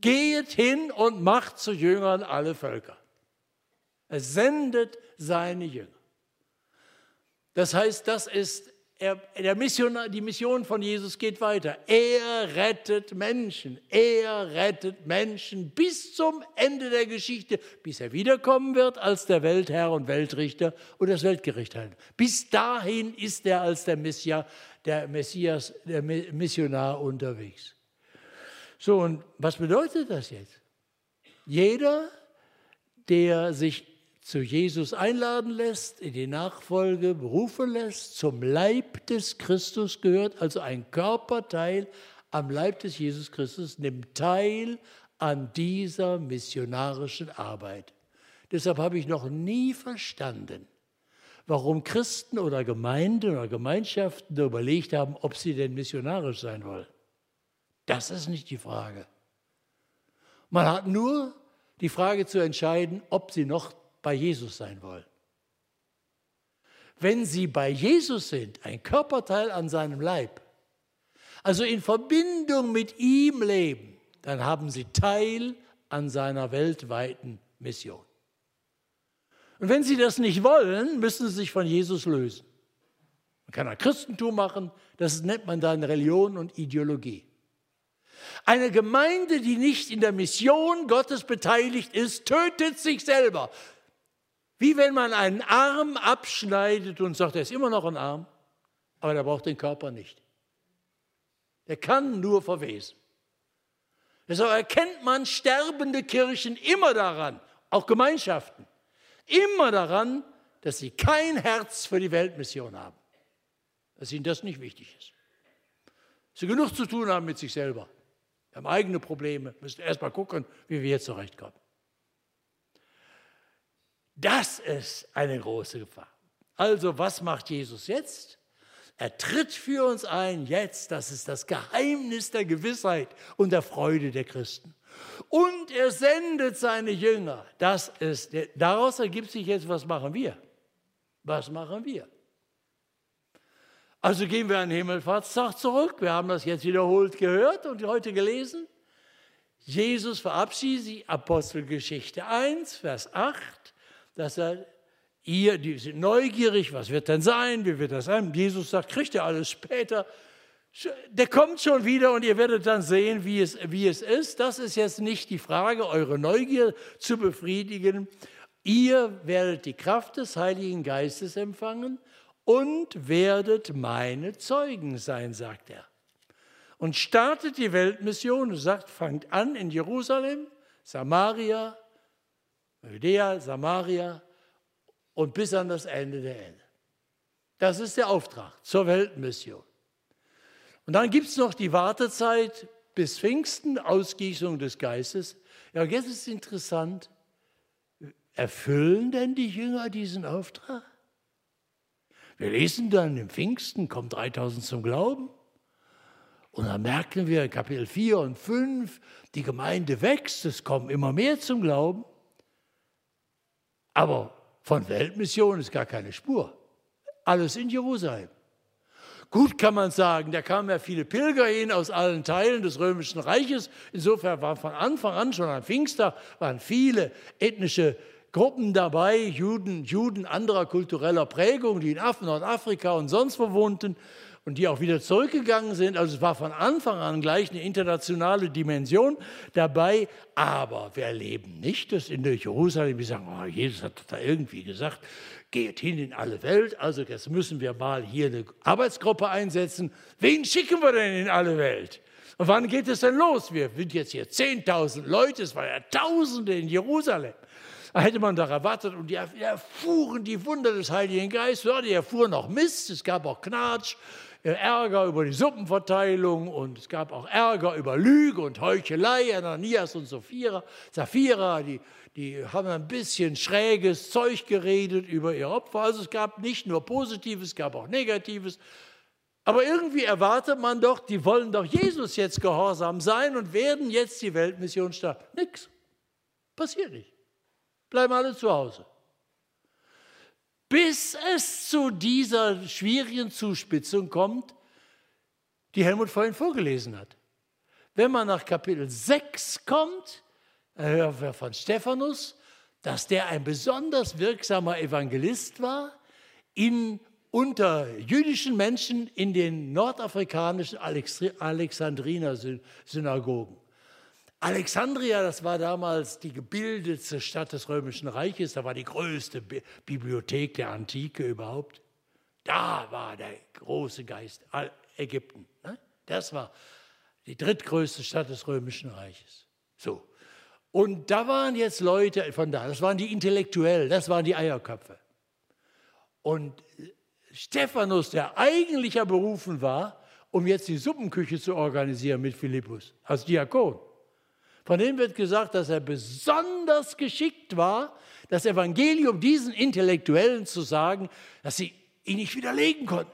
Geht hin und macht zu Jüngern alle Völker. Er sendet seine Jünger. Das heißt, das ist er, der Mission, die Mission von Jesus geht weiter. Er rettet Menschen. Er rettet Menschen bis zum Ende der Geschichte, bis er wiederkommen wird als der Weltherr und Weltrichter und das Weltgericht halten. Bis dahin ist er als der Messias, der Messias, der Missionar unterwegs. So, und was bedeutet das jetzt? Jeder, der sich zu Jesus einladen lässt, in die Nachfolge berufen lässt, zum Leib des Christus gehört, also ein Körperteil am Leib des Jesus Christus, nimmt teil an dieser missionarischen Arbeit. Deshalb habe ich noch nie verstanden, warum Christen oder Gemeinden oder Gemeinschaften überlegt haben, ob sie denn missionarisch sein wollen. Das ist nicht die Frage. Man hat nur die Frage zu entscheiden, ob sie noch bei Jesus sein wollen. Wenn sie bei Jesus sind, ein Körperteil an seinem Leib, also in Verbindung mit ihm leben, dann haben sie Teil an seiner weltweiten Mission. Und wenn sie das nicht wollen, müssen sie sich von Jesus lösen. Man kann ein Christentum machen, das nennt man dann Religion und Ideologie. Eine Gemeinde, die nicht in der Mission Gottes beteiligt ist, tötet sich selber. Wie wenn man einen Arm abschneidet und sagt, er ist immer noch ein Arm, aber der braucht den Körper nicht. Der kann nur verwesen. Deshalb erkennt man sterbende Kirchen immer daran, auch Gemeinschaften, immer daran, dass sie kein Herz für die Weltmission haben, dass ihnen das nicht wichtig ist. Sie genug zu tun haben mit sich selber. Wir haben eigene Probleme, müssen erst mal gucken, wie wir jetzt zurechtkommen. Das ist eine große Gefahr. Also, was macht Jesus jetzt? Er tritt für uns ein jetzt, das ist das Geheimnis der Gewissheit und der Freude der Christen. Und er sendet seine Jünger. Das ist, daraus ergibt sich jetzt, was machen wir? Was machen wir? Also gehen wir an den Himmelfahrtstag zurück. Wir haben das jetzt wiederholt gehört und heute gelesen. Jesus verabschiedet sich, Apostelgeschichte 1, Vers 8, dass er, ihr, die sind neugierig, was wird denn sein, wie wird das sein? Jesus sagt, kriegt ihr alles später. Der kommt schon wieder und ihr werdet dann sehen, wie es, wie es ist. Das ist jetzt nicht die Frage, eure Neugier zu befriedigen. Ihr werdet die Kraft des Heiligen Geistes empfangen und werdet meine Zeugen sein, sagt er. Und startet die Weltmission und sagt, fangt an in Jerusalem, Samaria, Judäa, Samaria und bis an das Ende der Erde. Das ist der Auftrag zur Weltmission. Und dann gibt es noch die Wartezeit bis Pfingsten, Ausgießung des Geistes. Ja, jetzt ist es interessant, Erfüllen denn die Jünger diesen Auftrag? Wir lesen dann im Pfingsten, kommen 3000 zum Glauben. Und dann merken wir in Kapitel 4 und 5, die Gemeinde wächst, es kommen immer mehr zum Glauben. Aber von Weltmission ist gar keine Spur. Alles in Jerusalem. Gut kann man sagen, da kamen ja viele Pilger hin aus allen Teilen des Römischen Reiches. Insofern war von Anfang an schon am Pfingster waren viele ethnische Gruppen dabei, Juden, Juden anderer kultureller Prägung, die in Af Nordafrika und sonst wo wohnten und die auch wieder zurückgegangen sind. Also es war von Anfang an gleich eine internationale Dimension dabei. Aber wir erleben nicht, dass in der Jerusalem, wir sagen, oh, Jesus hat da irgendwie gesagt, geht hin in alle Welt. Also jetzt müssen wir mal hier eine Arbeitsgruppe einsetzen. Wen schicken wir denn in alle Welt? Und wann geht es denn los? Wir sind jetzt hier 10.000 Leute, es waren ja Tausende in Jerusalem. Hätte man doch erwartet und die erfuhren die Wunder des Heiligen Geistes, ja, die erfuhren auch Mist, es gab auch Knatsch, äh, Ärger über die Suppenverteilung und es gab auch Ärger über Lüge und Heuchelei, Ananias und Sophira, Sapphira, die, die haben ein bisschen schräges Zeug geredet über ihr Opfer. Also es gab nicht nur Positives, es gab auch Negatives. Aber irgendwie erwartet man doch, die wollen doch Jesus jetzt gehorsam sein und werden jetzt die Weltmission starten. Nix. Passiert nicht bleiben alle zu Hause. Bis es zu dieser schwierigen Zuspitzung kommt, die Helmut vorhin vorgelesen hat. Wenn man nach Kapitel 6 kommt, hören wir von Stephanus, dass der ein besonders wirksamer Evangelist war in, unter jüdischen Menschen in den nordafrikanischen Alexandriner-Synagogen. Alexandria, das war damals die gebildetste Stadt des Römischen Reiches, da war die größte Bibliothek der Antike überhaupt. Da war der große Geist Ägypten. Ne? Das war die drittgrößte Stadt des Römischen Reiches. So. Und da waren jetzt Leute von da, das waren die Intellektuellen, das waren die Eierköpfe. Und Stephanus, der eigentlich ja berufen war, um jetzt die Suppenküche zu organisieren mit Philippus als Diakon, von dem wird gesagt, dass er besonders geschickt war, das Evangelium diesen Intellektuellen zu sagen, dass sie ihn nicht widerlegen konnten.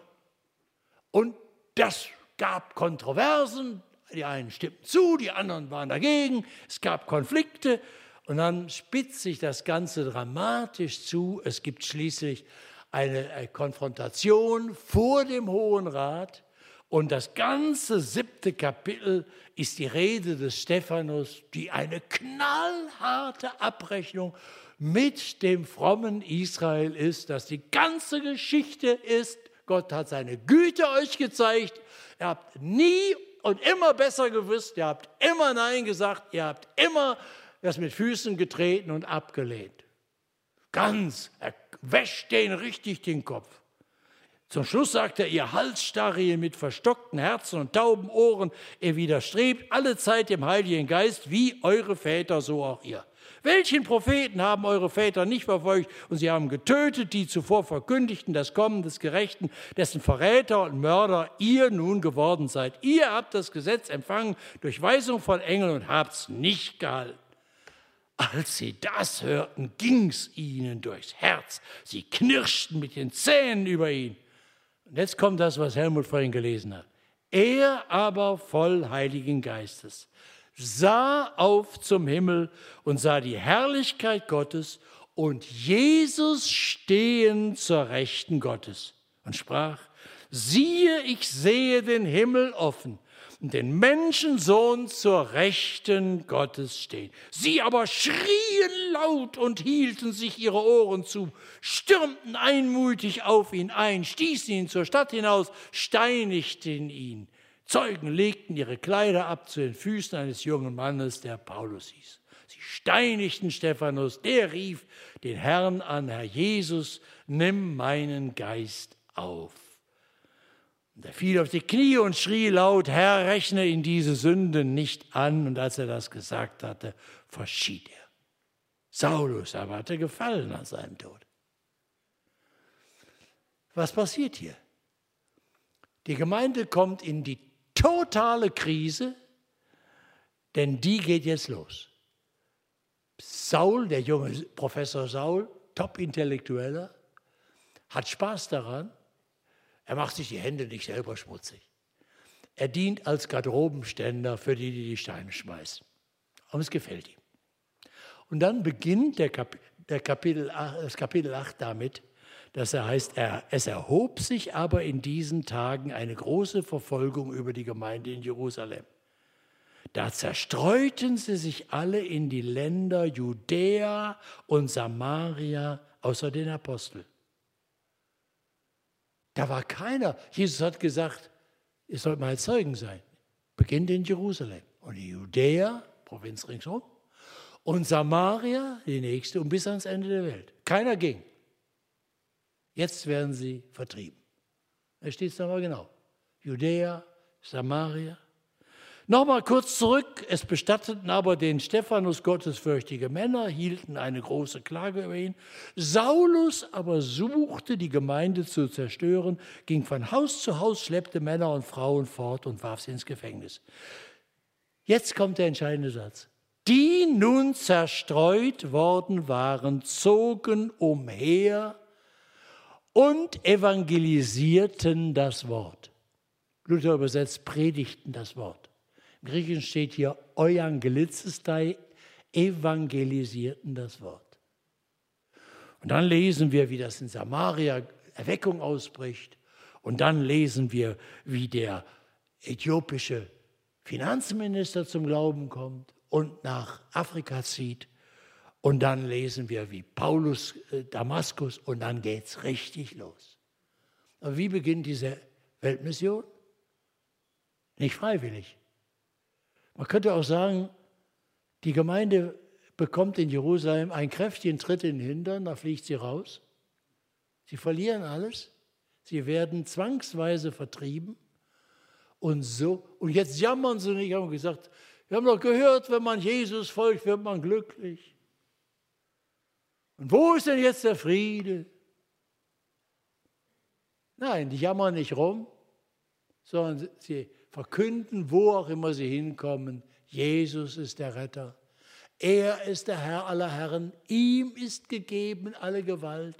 Und das gab Kontroversen. Die einen stimmten zu, die anderen waren dagegen. Es gab Konflikte. Und dann spitzt sich das Ganze dramatisch zu. Es gibt schließlich eine Konfrontation vor dem Hohen Rat. Und das ganze siebte Kapitel ist die Rede des Stephanus, die eine knallharte Abrechnung mit dem frommen Israel ist, dass die ganze Geschichte ist, Gott hat seine Güte euch gezeigt, ihr habt nie und immer besser gewusst, ihr habt immer Nein gesagt, ihr habt immer das mit Füßen getreten und abgelehnt. Ganz, er wäscht den richtig den Kopf. Zum Schluss sagt er, ihr Halsstarrige mit verstockten Herzen und tauben Ohren, ihr widerstrebt alle Zeit dem Heiligen Geist, wie eure Väter, so auch ihr. Welchen Propheten haben eure Väter nicht verfolgt und sie haben getötet, die zuvor verkündigten das Kommen des Gerechten, dessen Verräter und Mörder ihr nun geworden seid. Ihr habt das Gesetz empfangen durch Weisung von Engeln und habt's nicht gehalten. Als sie das hörten, ging's ihnen durchs Herz. Sie knirschten mit den Zähnen über ihn. Und jetzt kommt das, was Helmut vorhin gelesen hat. Er aber voll Heiligen Geistes sah auf zum Himmel und sah die Herrlichkeit Gottes und Jesus stehen zur Rechten Gottes und sprach, siehe, ich sehe den Himmel offen den Menschensohn zur Rechten Gottes stehen. Sie aber schrien laut und hielten sich ihre Ohren zu, stürmten einmütig auf ihn ein, stießen ihn zur Stadt hinaus, steinigten ihn. Zeugen legten ihre Kleider ab zu den Füßen eines jungen Mannes, der Paulus hieß. Sie steinigten Stephanus, der rief den Herrn an, Herr Jesus, nimm meinen Geist auf. Und er fiel auf die Knie und schrie laut, Herr, rechne ihn diese Sünde nicht an. Und als er das gesagt hatte, verschied er. Saulus aber hatte gefallen an seinem Tod. Was passiert hier? Die Gemeinde kommt in die totale Krise, denn die geht jetzt los. Saul, der junge Professor Saul, Top-Intellektueller, hat Spaß daran, er macht sich die Hände nicht selber schmutzig. Er dient als Garderobenständer für die, die die Steine schmeißen. Und es gefällt ihm. Und dann beginnt der, Kap der Kapitel, das Kapitel 8 damit, dass er heißt, er, es erhob sich aber in diesen Tagen eine große Verfolgung über die Gemeinde in Jerusalem. Da zerstreuten sie sich alle in die Länder Judäa und Samaria außer den Aposteln. Da war keiner. Jesus hat gesagt, ihr sollt meine Zeugen sein. Beginnt in Jerusalem und in Judäa, Provinz ringsum, und Samaria, die nächste, und bis ans Ende der Welt. Keiner ging. Jetzt werden sie vertrieben. Da steht es nochmal genau. Judäa, Samaria, Nochmal kurz zurück, es bestatteten aber den Stephanus gottesfürchtige Männer, hielten eine große Klage über ihn. Saulus aber suchte, die Gemeinde zu zerstören, ging von Haus zu Haus, schleppte Männer und Frauen fort und warf sie ins Gefängnis. Jetzt kommt der entscheidende Satz. Die nun zerstreut worden waren, zogen umher und evangelisierten das Wort. Luther übersetzt, predigten das Wort. Griechischen steht hier Euangelizistei, evangelisierten das Wort. Und dann lesen wir, wie das in Samaria Erweckung ausbricht. Und dann lesen wir, wie der äthiopische Finanzminister zum Glauben kommt und nach Afrika zieht. Und dann lesen wir, wie Paulus äh, Damaskus und dann geht es richtig los. Aber wie beginnt diese Weltmission? Nicht freiwillig. Man könnte auch sagen, die Gemeinde bekommt in Jerusalem einen kräftigen Tritt in den Hintern, da fliegt sie raus. Sie verlieren alles. Sie werden zwangsweise vertrieben. Und so, und jetzt jammern sie nicht, haben gesagt, wir haben doch gehört, wenn man Jesus folgt, wird man glücklich. Und wo ist denn jetzt der Friede? Nein, die jammern nicht rum, sondern sie verkünden, wo auch immer sie hinkommen, Jesus ist der Retter. Er ist der Herr aller Herren. Ihm ist gegeben alle Gewalt.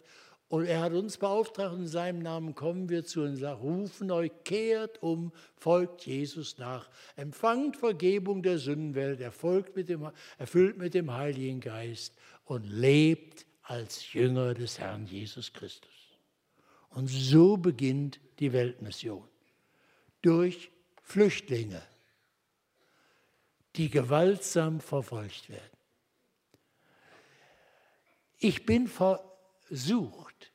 Und er hat uns beauftragt, in seinem Namen kommen wir zu und rufen euch, kehrt um, folgt Jesus nach, empfangt Vergebung der Sündenwelt, erfolgt mit dem, erfüllt mit dem Heiligen Geist und lebt als Jünger des Herrn Jesus Christus. Und so beginnt die Weltmission. Durch Flüchtlinge, die gewaltsam verfolgt werden. Ich bin versucht,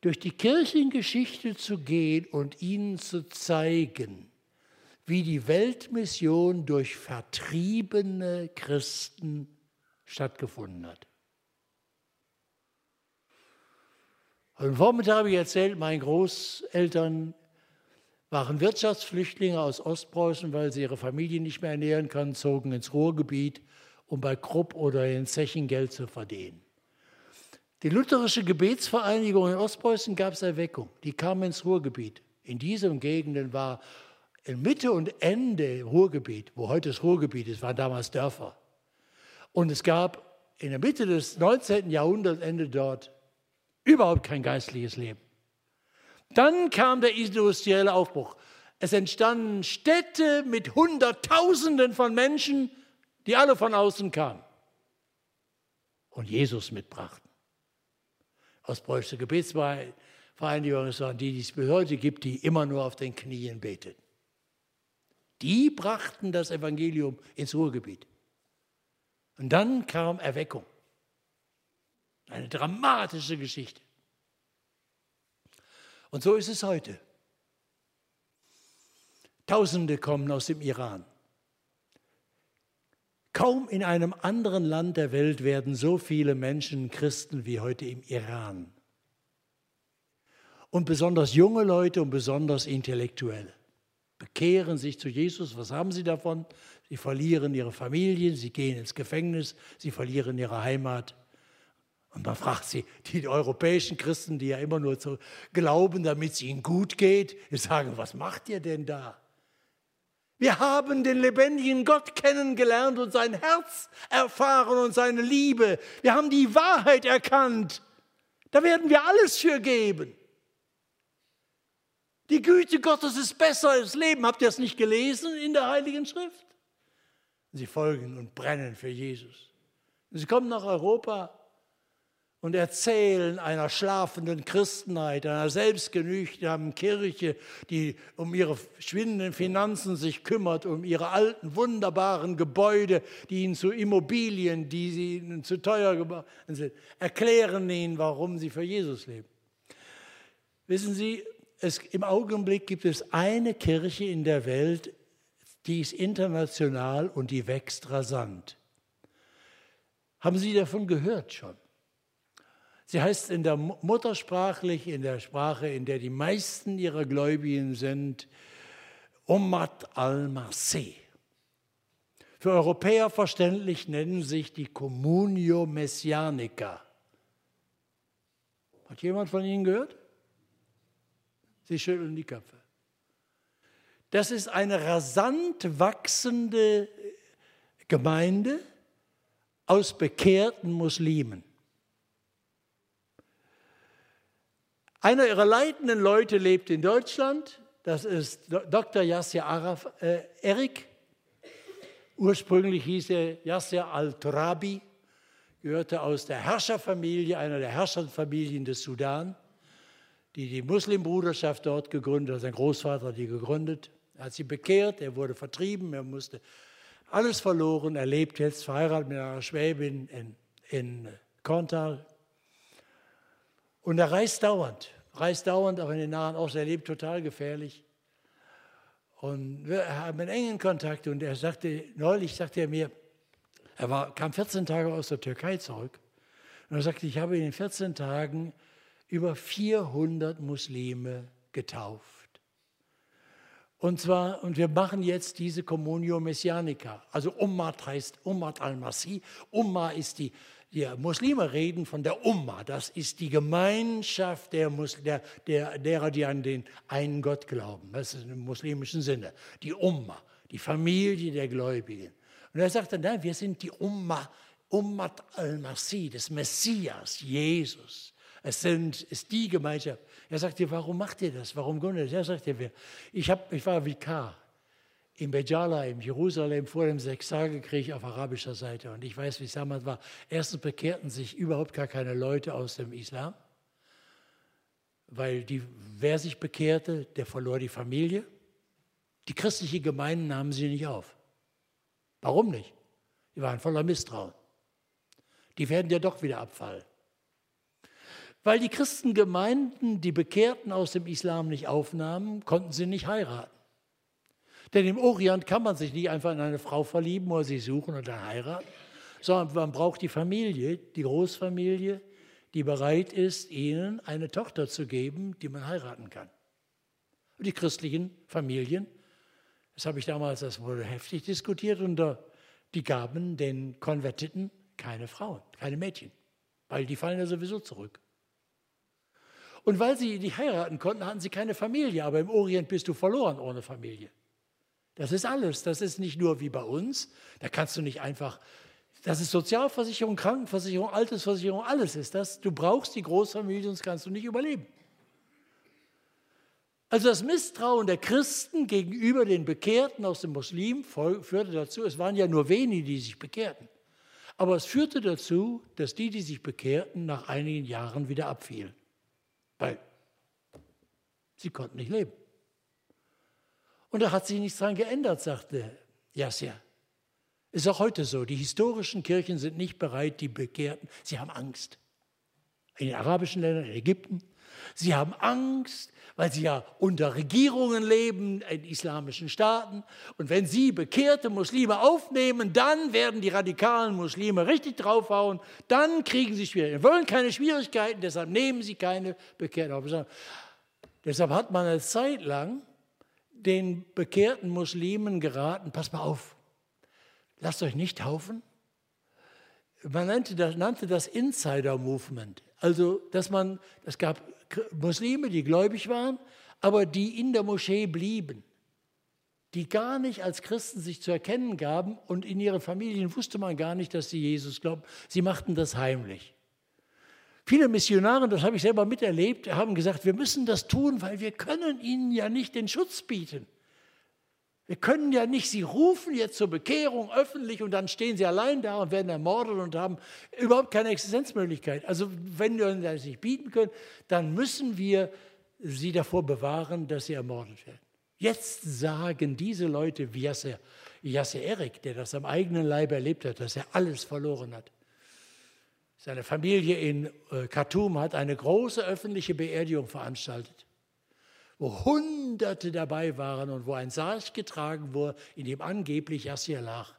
durch die Kirchengeschichte zu gehen und ihnen zu zeigen, wie die Weltmission durch vertriebene Christen stattgefunden hat. Am Vormittag habe ich erzählt, meine Großeltern waren Wirtschaftsflüchtlinge aus Ostpreußen, weil sie ihre Familie nicht mehr ernähren konnten, zogen ins Ruhrgebiet, um bei Krupp oder in Zechen Geld zu verdienen. Die lutherische Gebetsvereinigung in Ostpreußen gab es Erweckung. Die kam ins Ruhrgebiet. In diesen Gegenden war in Mitte und Ende Ruhrgebiet, wo heute das Ruhrgebiet ist, waren damals Dörfer. Und es gab in der Mitte des 19. Jahrhunderts, Ende dort, überhaupt kein geistliches Leben. Dann kam der industrielle Aufbruch. Es entstanden Städte mit Hunderttausenden von Menschen, die alle von außen kamen und Jesus mitbrachten. Ostpreußische Gebetsvereinigung waren die, die es bis heute gibt, die immer nur auf den Knien beten. Die brachten das Evangelium ins Ruhrgebiet. Und dann kam Erweckung. Eine dramatische Geschichte. Und so ist es heute. Tausende kommen aus dem Iran. Kaum in einem anderen Land der Welt werden so viele Menschen Christen wie heute im Iran. Und besonders junge Leute und besonders Intellektuelle bekehren sich zu Jesus. Was haben sie davon? Sie verlieren ihre Familien, sie gehen ins Gefängnis, sie verlieren ihre Heimat. Und man fragt sie, die europäischen Christen, die ja immer nur zu glauben, damit es ihnen gut geht, die sagen, was macht ihr denn da? Wir haben den lebendigen Gott kennengelernt und sein Herz erfahren und seine Liebe. Wir haben die Wahrheit erkannt. Da werden wir alles für geben. Die Güte Gottes ist besser als Leben. Habt ihr es nicht gelesen in der Heiligen Schrift? Sie folgen und brennen für Jesus. Sie kommen nach Europa und erzählen einer schlafenden Christenheit, einer selbstgenügsamen Kirche, die um ihre schwindenden Finanzen sich kümmert, um ihre alten, wunderbaren Gebäude, die ihnen zu Immobilien, die ihnen zu teuer gemacht sind, erklären ihnen, warum sie für Jesus leben. Wissen Sie, es, im Augenblick gibt es eine Kirche in der Welt, die ist international und die wächst rasant. Haben Sie davon gehört schon? Sie heißt in der muttersprachlich, in der Sprache, in der die meisten ihrer Gläubigen sind, Ummat al-Marseille. Für Europäer verständlich nennen sich die Communio Messianica. Hat jemand von Ihnen gehört? Sie schütteln die Köpfe. Das ist eine rasant wachsende Gemeinde aus bekehrten Muslimen. Einer ihrer leitenden Leute lebt in Deutschland. Das ist Dr. Yasser Araf, äh, Erik. Ursprünglich hieß er Yasser al-Turabi, gehörte aus der Herrscherfamilie, einer der Herrscherfamilien des Sudan, die die Muslimbruderschaft dort gegründet hat. Sein Großvater hat die gegründet. Er hat sie bekehrt, er wurde vertrieben, er musste alles verloren. Er lebt jetzt verheiratet mit einer Schwäbin in, in Korntal. Und er reist dauernd reist dauernd auch in den Nahen Osten, er lebt total gefährlich. Und wir haben einen engen Kontakt und er sagte, neulich sagte er mir, er war, kam 14 Tage aus der Türkei zurück und er sagte, ich habe in den 14 Tagen über 400 Muslime getauft. Und zwar, und wir machen jetzt diese Communio Messianica. Also Ummat heißt Ummat al-Masih. Umma ist die die Muslime reden von der Umma, das ist die Gemeinschaft der, der, der, derer, die an den einen Gott glauben. Das ist im muslimischen Sinne. Die Umma, die Familie der Gläubigen. Und er sagte, nein, wir sind die Umma, Ummat al-Masih, des Messias, Jesus. Es sind, ist die Gemeinschaft. Er sagte, warum macht ihr das? Warum gründet ihr das? Er sagte, ich, hab, ich war Vikar in Bejala, in Jerusalem, vor dem Sechstagekrieg auf arabischer Seite. Und ich weiß, wie es damals war. Erstens bekehrten sich überhaupt gar keine Leute aus dem Islam, weil die, wer sich bekehrte, der verlor die Familie. Die christliche Gemeinden nahmen sie nicht auf. Warum nicht? Die waren voller Misstrauen. Die werden ja doch wieder abfallen. Weil die Christengemeinden die Bekehrten aus dem Islam nicht aufnahmen, konnten sie nicht heiraten. Denn im Orient kann man sich nicht einfach in eine Frau verlieben oder sie suchen und dann heiraten, sondern man braucht die Familie, die Großfamilie, die bereit ist, ihnen eine Tochter zu geben, die man heiraten kann. Und die christlichen Familien, das habe ich damals, das wurde heftig diskutiert, und die gaben den Konvertiten keine Frauen, keine Mädchen, weil die fallen ja sowieso zurück. Und weil sie die heiraten konnten, hatten sie keine Familie, aber im Orient bist du verloren ohne Familie. Das ist alles. Das ist nicht nur wie bei uns. Da kannst du nicht einfach. Das ist Sozialversicherung, Krankenversicherung, Altersversicherung, alles ist das. Du brauchst die Großfamilie, sonst kannst du nicht überleben. Also das Misstrauen der Christen gegenüber den Bekehrten aus dem Muslim führte dazu, es waren ja nur wenige, die sich bekehrten. Aber es führte dazu, dass die, die sich bekehrten, nach einigen Jahren wieder abfielen. Weil sie konnten nicht leben. Und da hat sich nichts dran geändert, sagte Yasser. Ist auch heute so. Die historischen Kirchen sind nicht bereit, die Bekehrten, sie haben Angst. In den arabischen Ländern, in Ägypten, sie haben Angst, weil sie ja unter Regierungen leben, in islamischen Staaten. Und wenn sie bekehrte Muslime aufnehmen, dann werden die radikalen Muslime richtig draufhauen, dann kriegen sie Schwierigkeiten. Sie wollen keine Schwierigkeiten, deshalb nehmen sie keine Bekehrten auf. Deshalb hat man eine Zeit lang den bekehrten Muslimen geraten, pass mal auf, lasst euch nicht taufen. Man nannte das, nannte das Insider-Movement. Also, dass man, es gab Muslime, die gläubig waren, aber die in der Moschee blieben, die gar nicht als Christen sich zu erkennen gaben und in ihren Familien wusste man gar nicht, dass sie Jesus glauben. Sie machten das heimlich. Viele Missionare, das habe ich selber miterlebt, haben gesagt, wir müssen das tun, weil wir können ihnen ja nicht den Schutz bieten. Wir können ja nicht, sie rufen jetzt zur Bekehrung öffentlich und dann stehen sie allein da und werden ermordet und haben überhaupt keine Existenzmöglichkeit. Also wenn wir das nicht bieten können, dann müssen wir sie davor bewahren, dass sie ermordet werden. Jetzt sagen diese Leute wie Yasser Erik, der das am eigenen Leib erlebt hat, dass er alles verloren hat. Seine Familie in äh, Khartoum hat eine große öffentliche Beerdigung veranstaltet, wo Hunderte dabei waren und wo ein Sarg getragen wurde, in dem angeblich Yassir lag.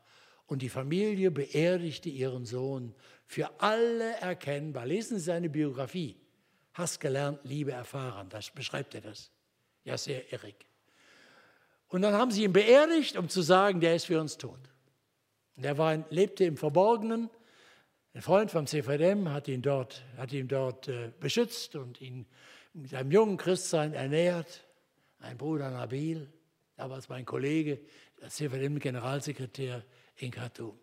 Und die Familie beerdigte ihren Sohn für alle erkennbar. Lesen Sie seine Biografie. Hass gelernt, Liebe erfahren. Das beschreibt er das. Yassir Erik. Und dann haben sie ihn beerdigt, um zu sagen, der ist für uns tot. Und er war, lebte im Verborgenen ein Freund vom CVM hat ihn dort, hat ihn dort äh, beschützt und ihn mit einem jungen Christsein ernährt. Ein Bruder Nabil, damals mein Kollege, der CVM-Generalsekretär in Khartoum.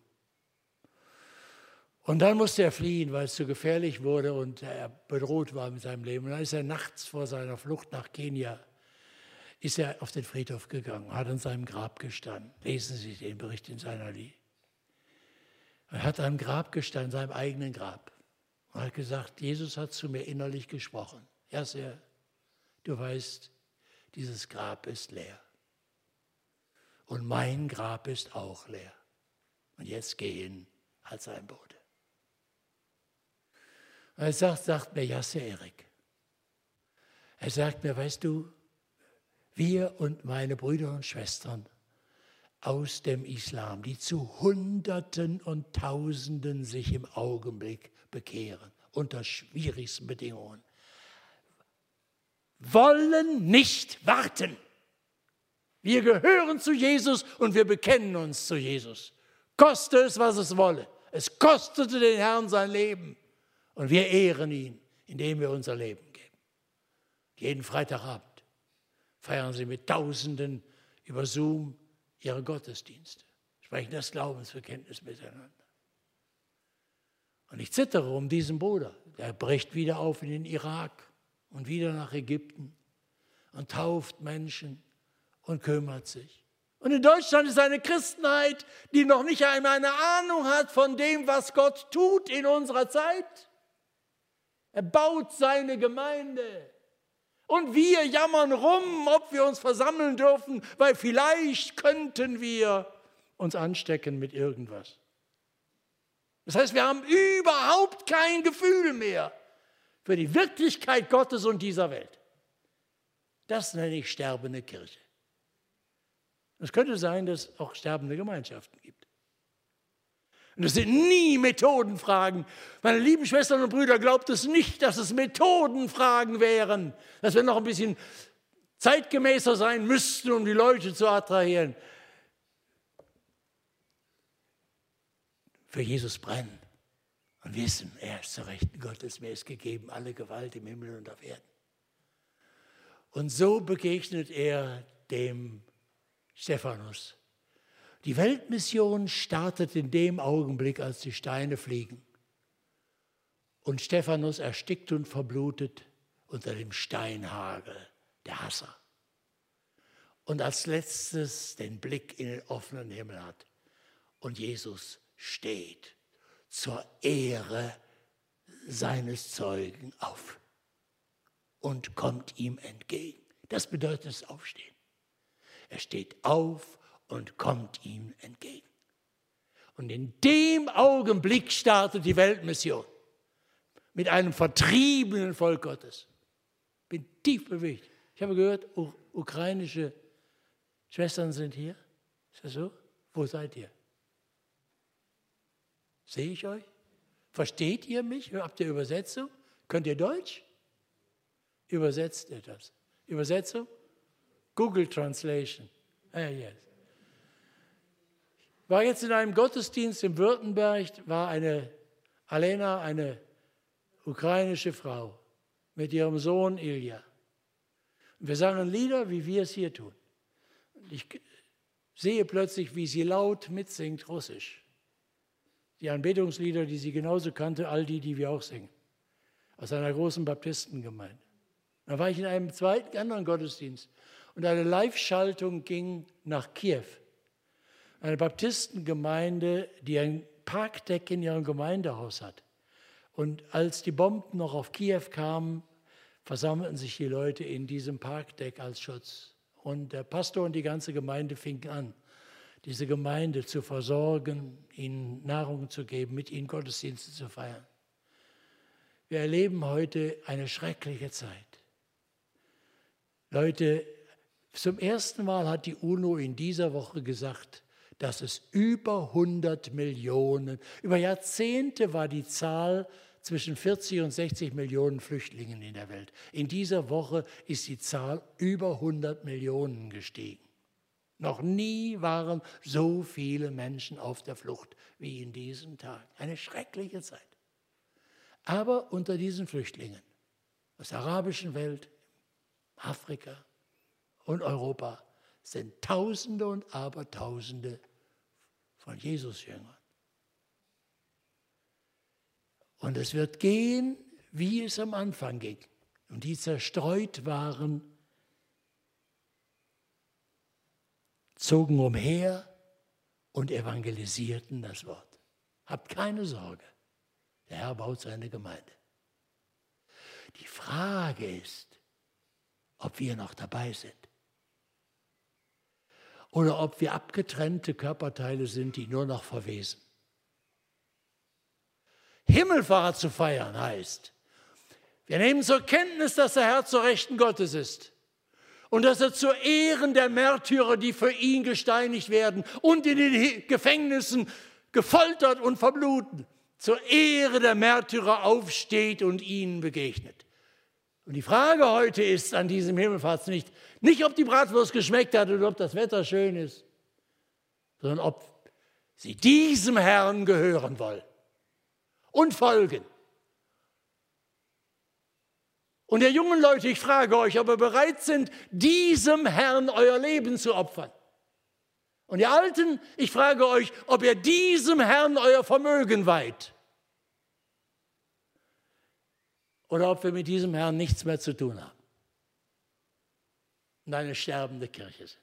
Und dann musste er fliehen, weil es zu gefährlich wurde und er bedroht war mit seinem Leben. Und dann ist er nachts vor seiner Flucht nach Kenia, ist er auf den Friedhof gegangen, hat an seinem Grab gestanden. Lesen Sie den Bericht in seiner Lied. Er hat am Grab gestanden, seinem eigenen Grab. Und hat gesagt, Jesus hat zu mir innerlich gesprochen. Ja, sehr. Du weißt, dieses Grab ist leer. Und mein Grab ist auch leer. Und jetzt gehen als ein Bote. Und er sagt, sagt mir Jasse Erik. Er sagt mir, weißt du, wir und meine Brüder und Schwestern aus dem Islam, die zu Hunderten und Tausenden sich im Augenblick bekehren, unter schwierigsten Bedingungen, wollen nicht warten. Wir gehören zu Jesus und wir bekennen uns zu Jesus. Koste es, was es wolle. Es kostete den Herrn sein Leben und wir ehren ihn, indem wir unser Leben geben. Jeden Freitagabend feiern sie mit Tausenden über Zoom ihre Gottesdienste, sprechen das Glaubensbekenntnis miteinander. Und ich zittere um diesen Bruder. Der bricht wieder auf in den Irak und wieder nach Ägypten und tauft Menschen und kümmert sich. Und in Deutschland ist eine Christenheit, die noch nicht einmal eine Ahnung hat von dem, was Gott tut in unserer Zeit. Er baut seine Gemeinde. Und wir jammern rum, ob wir uns versammeln dürfen, weil vielleicht könnten wir uns anstecken mit irgendwas. Das heißt, wir haben überhaupt kein Gefühl mehr für die Wirklichkeit Gottes und dieser Welt. Das nenne ich sterbende Kirche. Es könnte sein, dass auch sterbende Gemeinschaften. Und das sind nie Methodenfragen. Meine lieben Schwestern und Brüder, glaubt es nicht, dass es Methodenfragen wären, dass wir noch ein bisschen zeitgemäßer sein müssten, um die Leute zu attrahieren. Für Jesus brennen und wissen, er ist zur Rechten Gottes, mir ist gegeben alle Gewalt im Himmel und auf Erden. Und so begegnet er dem Stephanus. Die Weltmission startet in dem Augenblick, als die Steine fliegen. Und Stephanus erstickt und verblutet unter dem Steinhagel der Hasser. Und als letztes den Blick in den offenen Himmel hat. Und Jesus steht zur Ehre seines Zeugen auf und kommt ihm entgegen. Das bedeutet das Aufstehen. Er steht auf und kommt ihm entgegen. Und in dem Augenblick startet die Weltmission mit einem vertriebenen Volk Gottes. Bin tief bewegt. Ich habe gehört, ukrainische Schwestern sind hier. Ist das so? Wo seid ihr? Sehe ich euch? Versteht ihr mich? Habt ihr Übersetzung? Könnt ihr Deutsch? Übersetzt ihr das? Übersetzung? Google Translation. Ah, yes. War jetzt in einem Gottesdienst in Württemberg, war eine Alena, eine ukrainische Frau mit ihrem Sohn Ilja. Wir sangen Lieder, wie wir es hier tun. Ich sehe plötzlich, wie sie laut mitsingt Russisch. Die Anbetungslieder, die sie genauso kannte, all die, die wir auch singen. Aus einer großen Baptistengemeinde. Da war ich in einem zweiten anderen Gottesdienst und eine Live-Schaltung ging nach Kiew. Eine Baptistengemeinde, die ein Parkdeck in ihrem Gemeindehaus hat. Und als die Bomben noch auf Kiew kamen, versammelten sich die Leute in diesem Parkdeck als Schutz. Und der Pastor und die ganze Gemeinde fingen an, diese Gemeinde zu versorgen, ihnen Nahrung zu geben, mit ihnen Gottesdienste zu feiern. Wir erleben heute eine schreckliche Zeit. Leute, zum ersten Mal hat die UNO in dieser Woche gesagt, dass es über 100 Millionen, über Jahrzehnte war die Zahl zwischen 40 und 60 Millionen Flüchtlingen in der Welt. In dieser Woche ist die Zahl über 100 Millionen gestiegen. Noch nie waren so viele Menschen auf der Flucht wie in diesem Tag. Eine schreckliche Zeit. Aber unter diesen Flüchtlingen aus der arabischen Welt, Afrika und Europa sind Tausende und Abertausende von Jesus-Jüngern. Und es wird gehen, wie es am Anfang ging. Und die zerstreut waren, zogen umher und evangelisierten das Wort. Habt keine Sorge, der Herr baut seine Gemeinde. Die Frage ist, ob wir noch dabei sind. Oder ob wir abgetrennte Körperteile sind, die nur noch verwesen. Himmelfahrt zu feiern heißt, wir nehmen zur Kenntnis, dass der Herr zur Rechten Gottes ist und dass er zu Ehren der Märtyrer, die für ihn gesteinigt werden und in den Gefängnissen gefoltert und verbluten, zur Ehre der Märtyrer aufsteht und ihnen begegnet. Und die Frage heute ist an diesem Himmelfahrts nicht, nicht ob die Bratwurst geschmeckt hat oder ob das Wetter schön ist, sondern ob sie diesem Herrn gehören wollen und folgen. Und der jungen Leute, ich frage euch, ob ihr bereit sind, diesem Herrn euer Leben zu opfern. Und ihr Alten, ich frage euch, ob ihr diesem Herrn euer Vermögen weiht. Oder ob wir mit diesem Herrn nichts mehr zu tun haben und eine sterbende Kirche sind.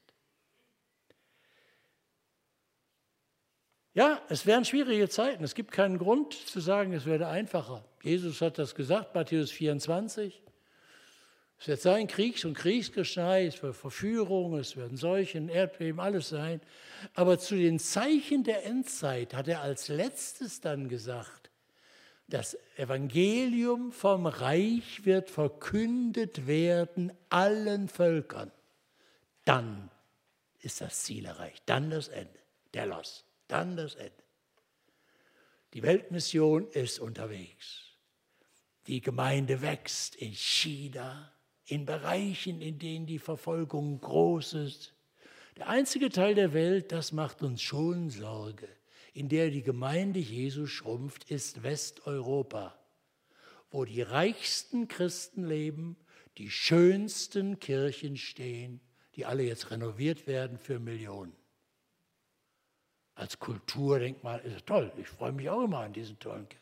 Ja, es wären schwierige Zeiten. Es gibt keinen Grund zu sagen, es werde einfacher. Jesus hat das gesagt, Matthäus 24. Es wird sein Kriegs- und Kriegsgeschrei, es wird Verführung, es werden Seuchen, Erdbeben, alles sein. Aber zu den Zeichen der Endzeit hat er als letztes dann gesagt, das Evangelium vom Reich wird verkündet werden allen Völkern. Dann ist das Ziel erreicht. Dann das Ende. Der Loss. Dann das Ende. Die Weltmission ist unterwegs. Die Gemeinde wächst in China, in Bereichen, in denen die Verfolgung groß ist. Der einzige Teil der Welt, das macht uns schon Sorge, in der die Gemeinde Jesu schrumpft, ist Westeuropa, wo die reichsten Christen leben, die schönsten Kirchen stehen, die alle jetzt renoviert werden für Millionen. Als Kulturdenkmal ist es toll. Ich freue mich auch immer an diesen tollen Kirchen.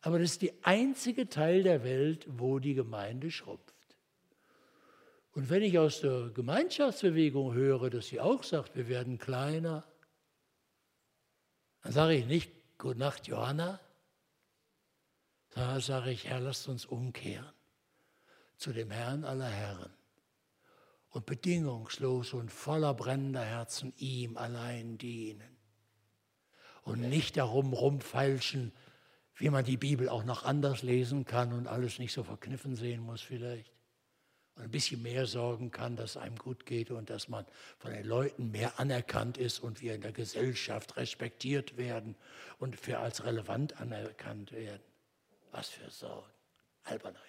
Aber das ist der einzige Teil der Welt, wo die Gemeinde schrumpft. Und wenn ich aus der Gemeinschaftsbewegung höre, dass sie auch sagt, wir werden kleiner, dann sage ich nicht, Gute Nacht, Johanna, sondern sage ich, Herr, lasst uns umkehren zu dem Herrn aller Herren und bedingungslos und voller brennender Herzen ihm allein dienen und nicht darum rumfeilschen, wie man die Bibel auch noch anders lesen kann und alles nicht so verkniffen sehen muss vielleicht. Und ein bisschen mehr sorgen kann, dass einem gut geht und dass man von den Leuten mehr anerkannt ist und wir in der Gesellschaft respektiert werden und für als relevant anerkannt werden. Was für Sorgen. Albernheit.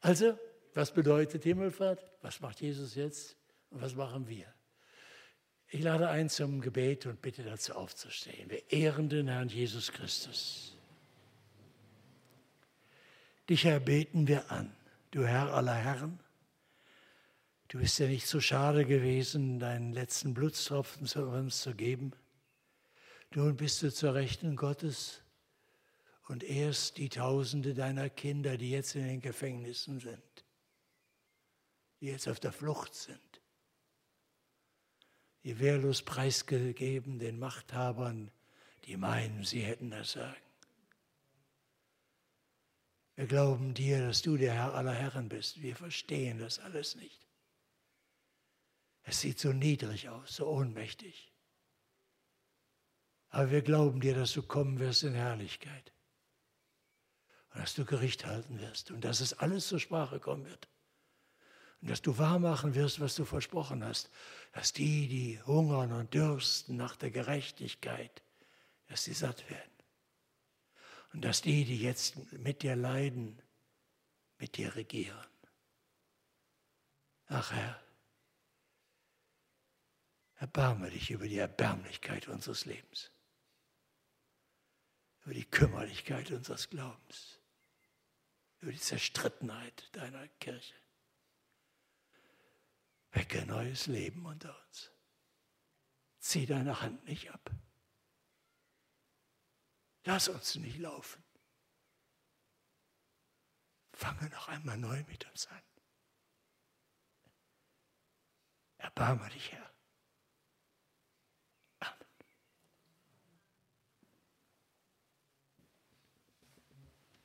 Also, was bedeutet Himmelfahrt? Was macht Jesus jetzt? Und was machen wir? Ich lade ein zum Gebet und bitte dazu aufzustehen. Wir ehren den Herrn Jesus Christus. Dich erbeten wir an, du Herr aller Herren. Du bist ja nicht so schade gewesen, deinen letzten Blutstropfen zu uns zu geben. Nun bist du zur Rechten Gottes und ehrst die Tausende deiner Kinder, die jetzt in den Gefängnissen sind, die jetzt auf der Flucht sind die wehrlos preisgegeben den Machthabern, die meinen, sie hätten das Sagen. Wir glauben dir, dass du der Herr aller Herren bist. Wir verstehen das alles nicht. Es sieht so niedrig aus, so ohnmächtig. Aber wir glauben dir, dass du kommen wirst in Herrlichkeit. Und dass du Gericht halten wirst. Und dass es alles zur Sprache kommen wird. Und dass du wahrmachen wirst, was du versprochen hast. Dass die, die hungern und dürsten nach der Gerechtigkeit, dass sie satt werden. Und dass die, die jetzt mit dir leiden, mit dir regieren. Ach Herr, erbarme dich über die Erbärmlichkeit unseres Lebens, über die Kümmerlichkeit unseres Glaubens, über die Zerstrittenheit deiner Kirche. Wecke neues Leben unter uns. Zieh deine Hand nicht ab. Lass uns nicht laufen. Fange noch einmal neu mit uns an. Erbarme dich, Herr.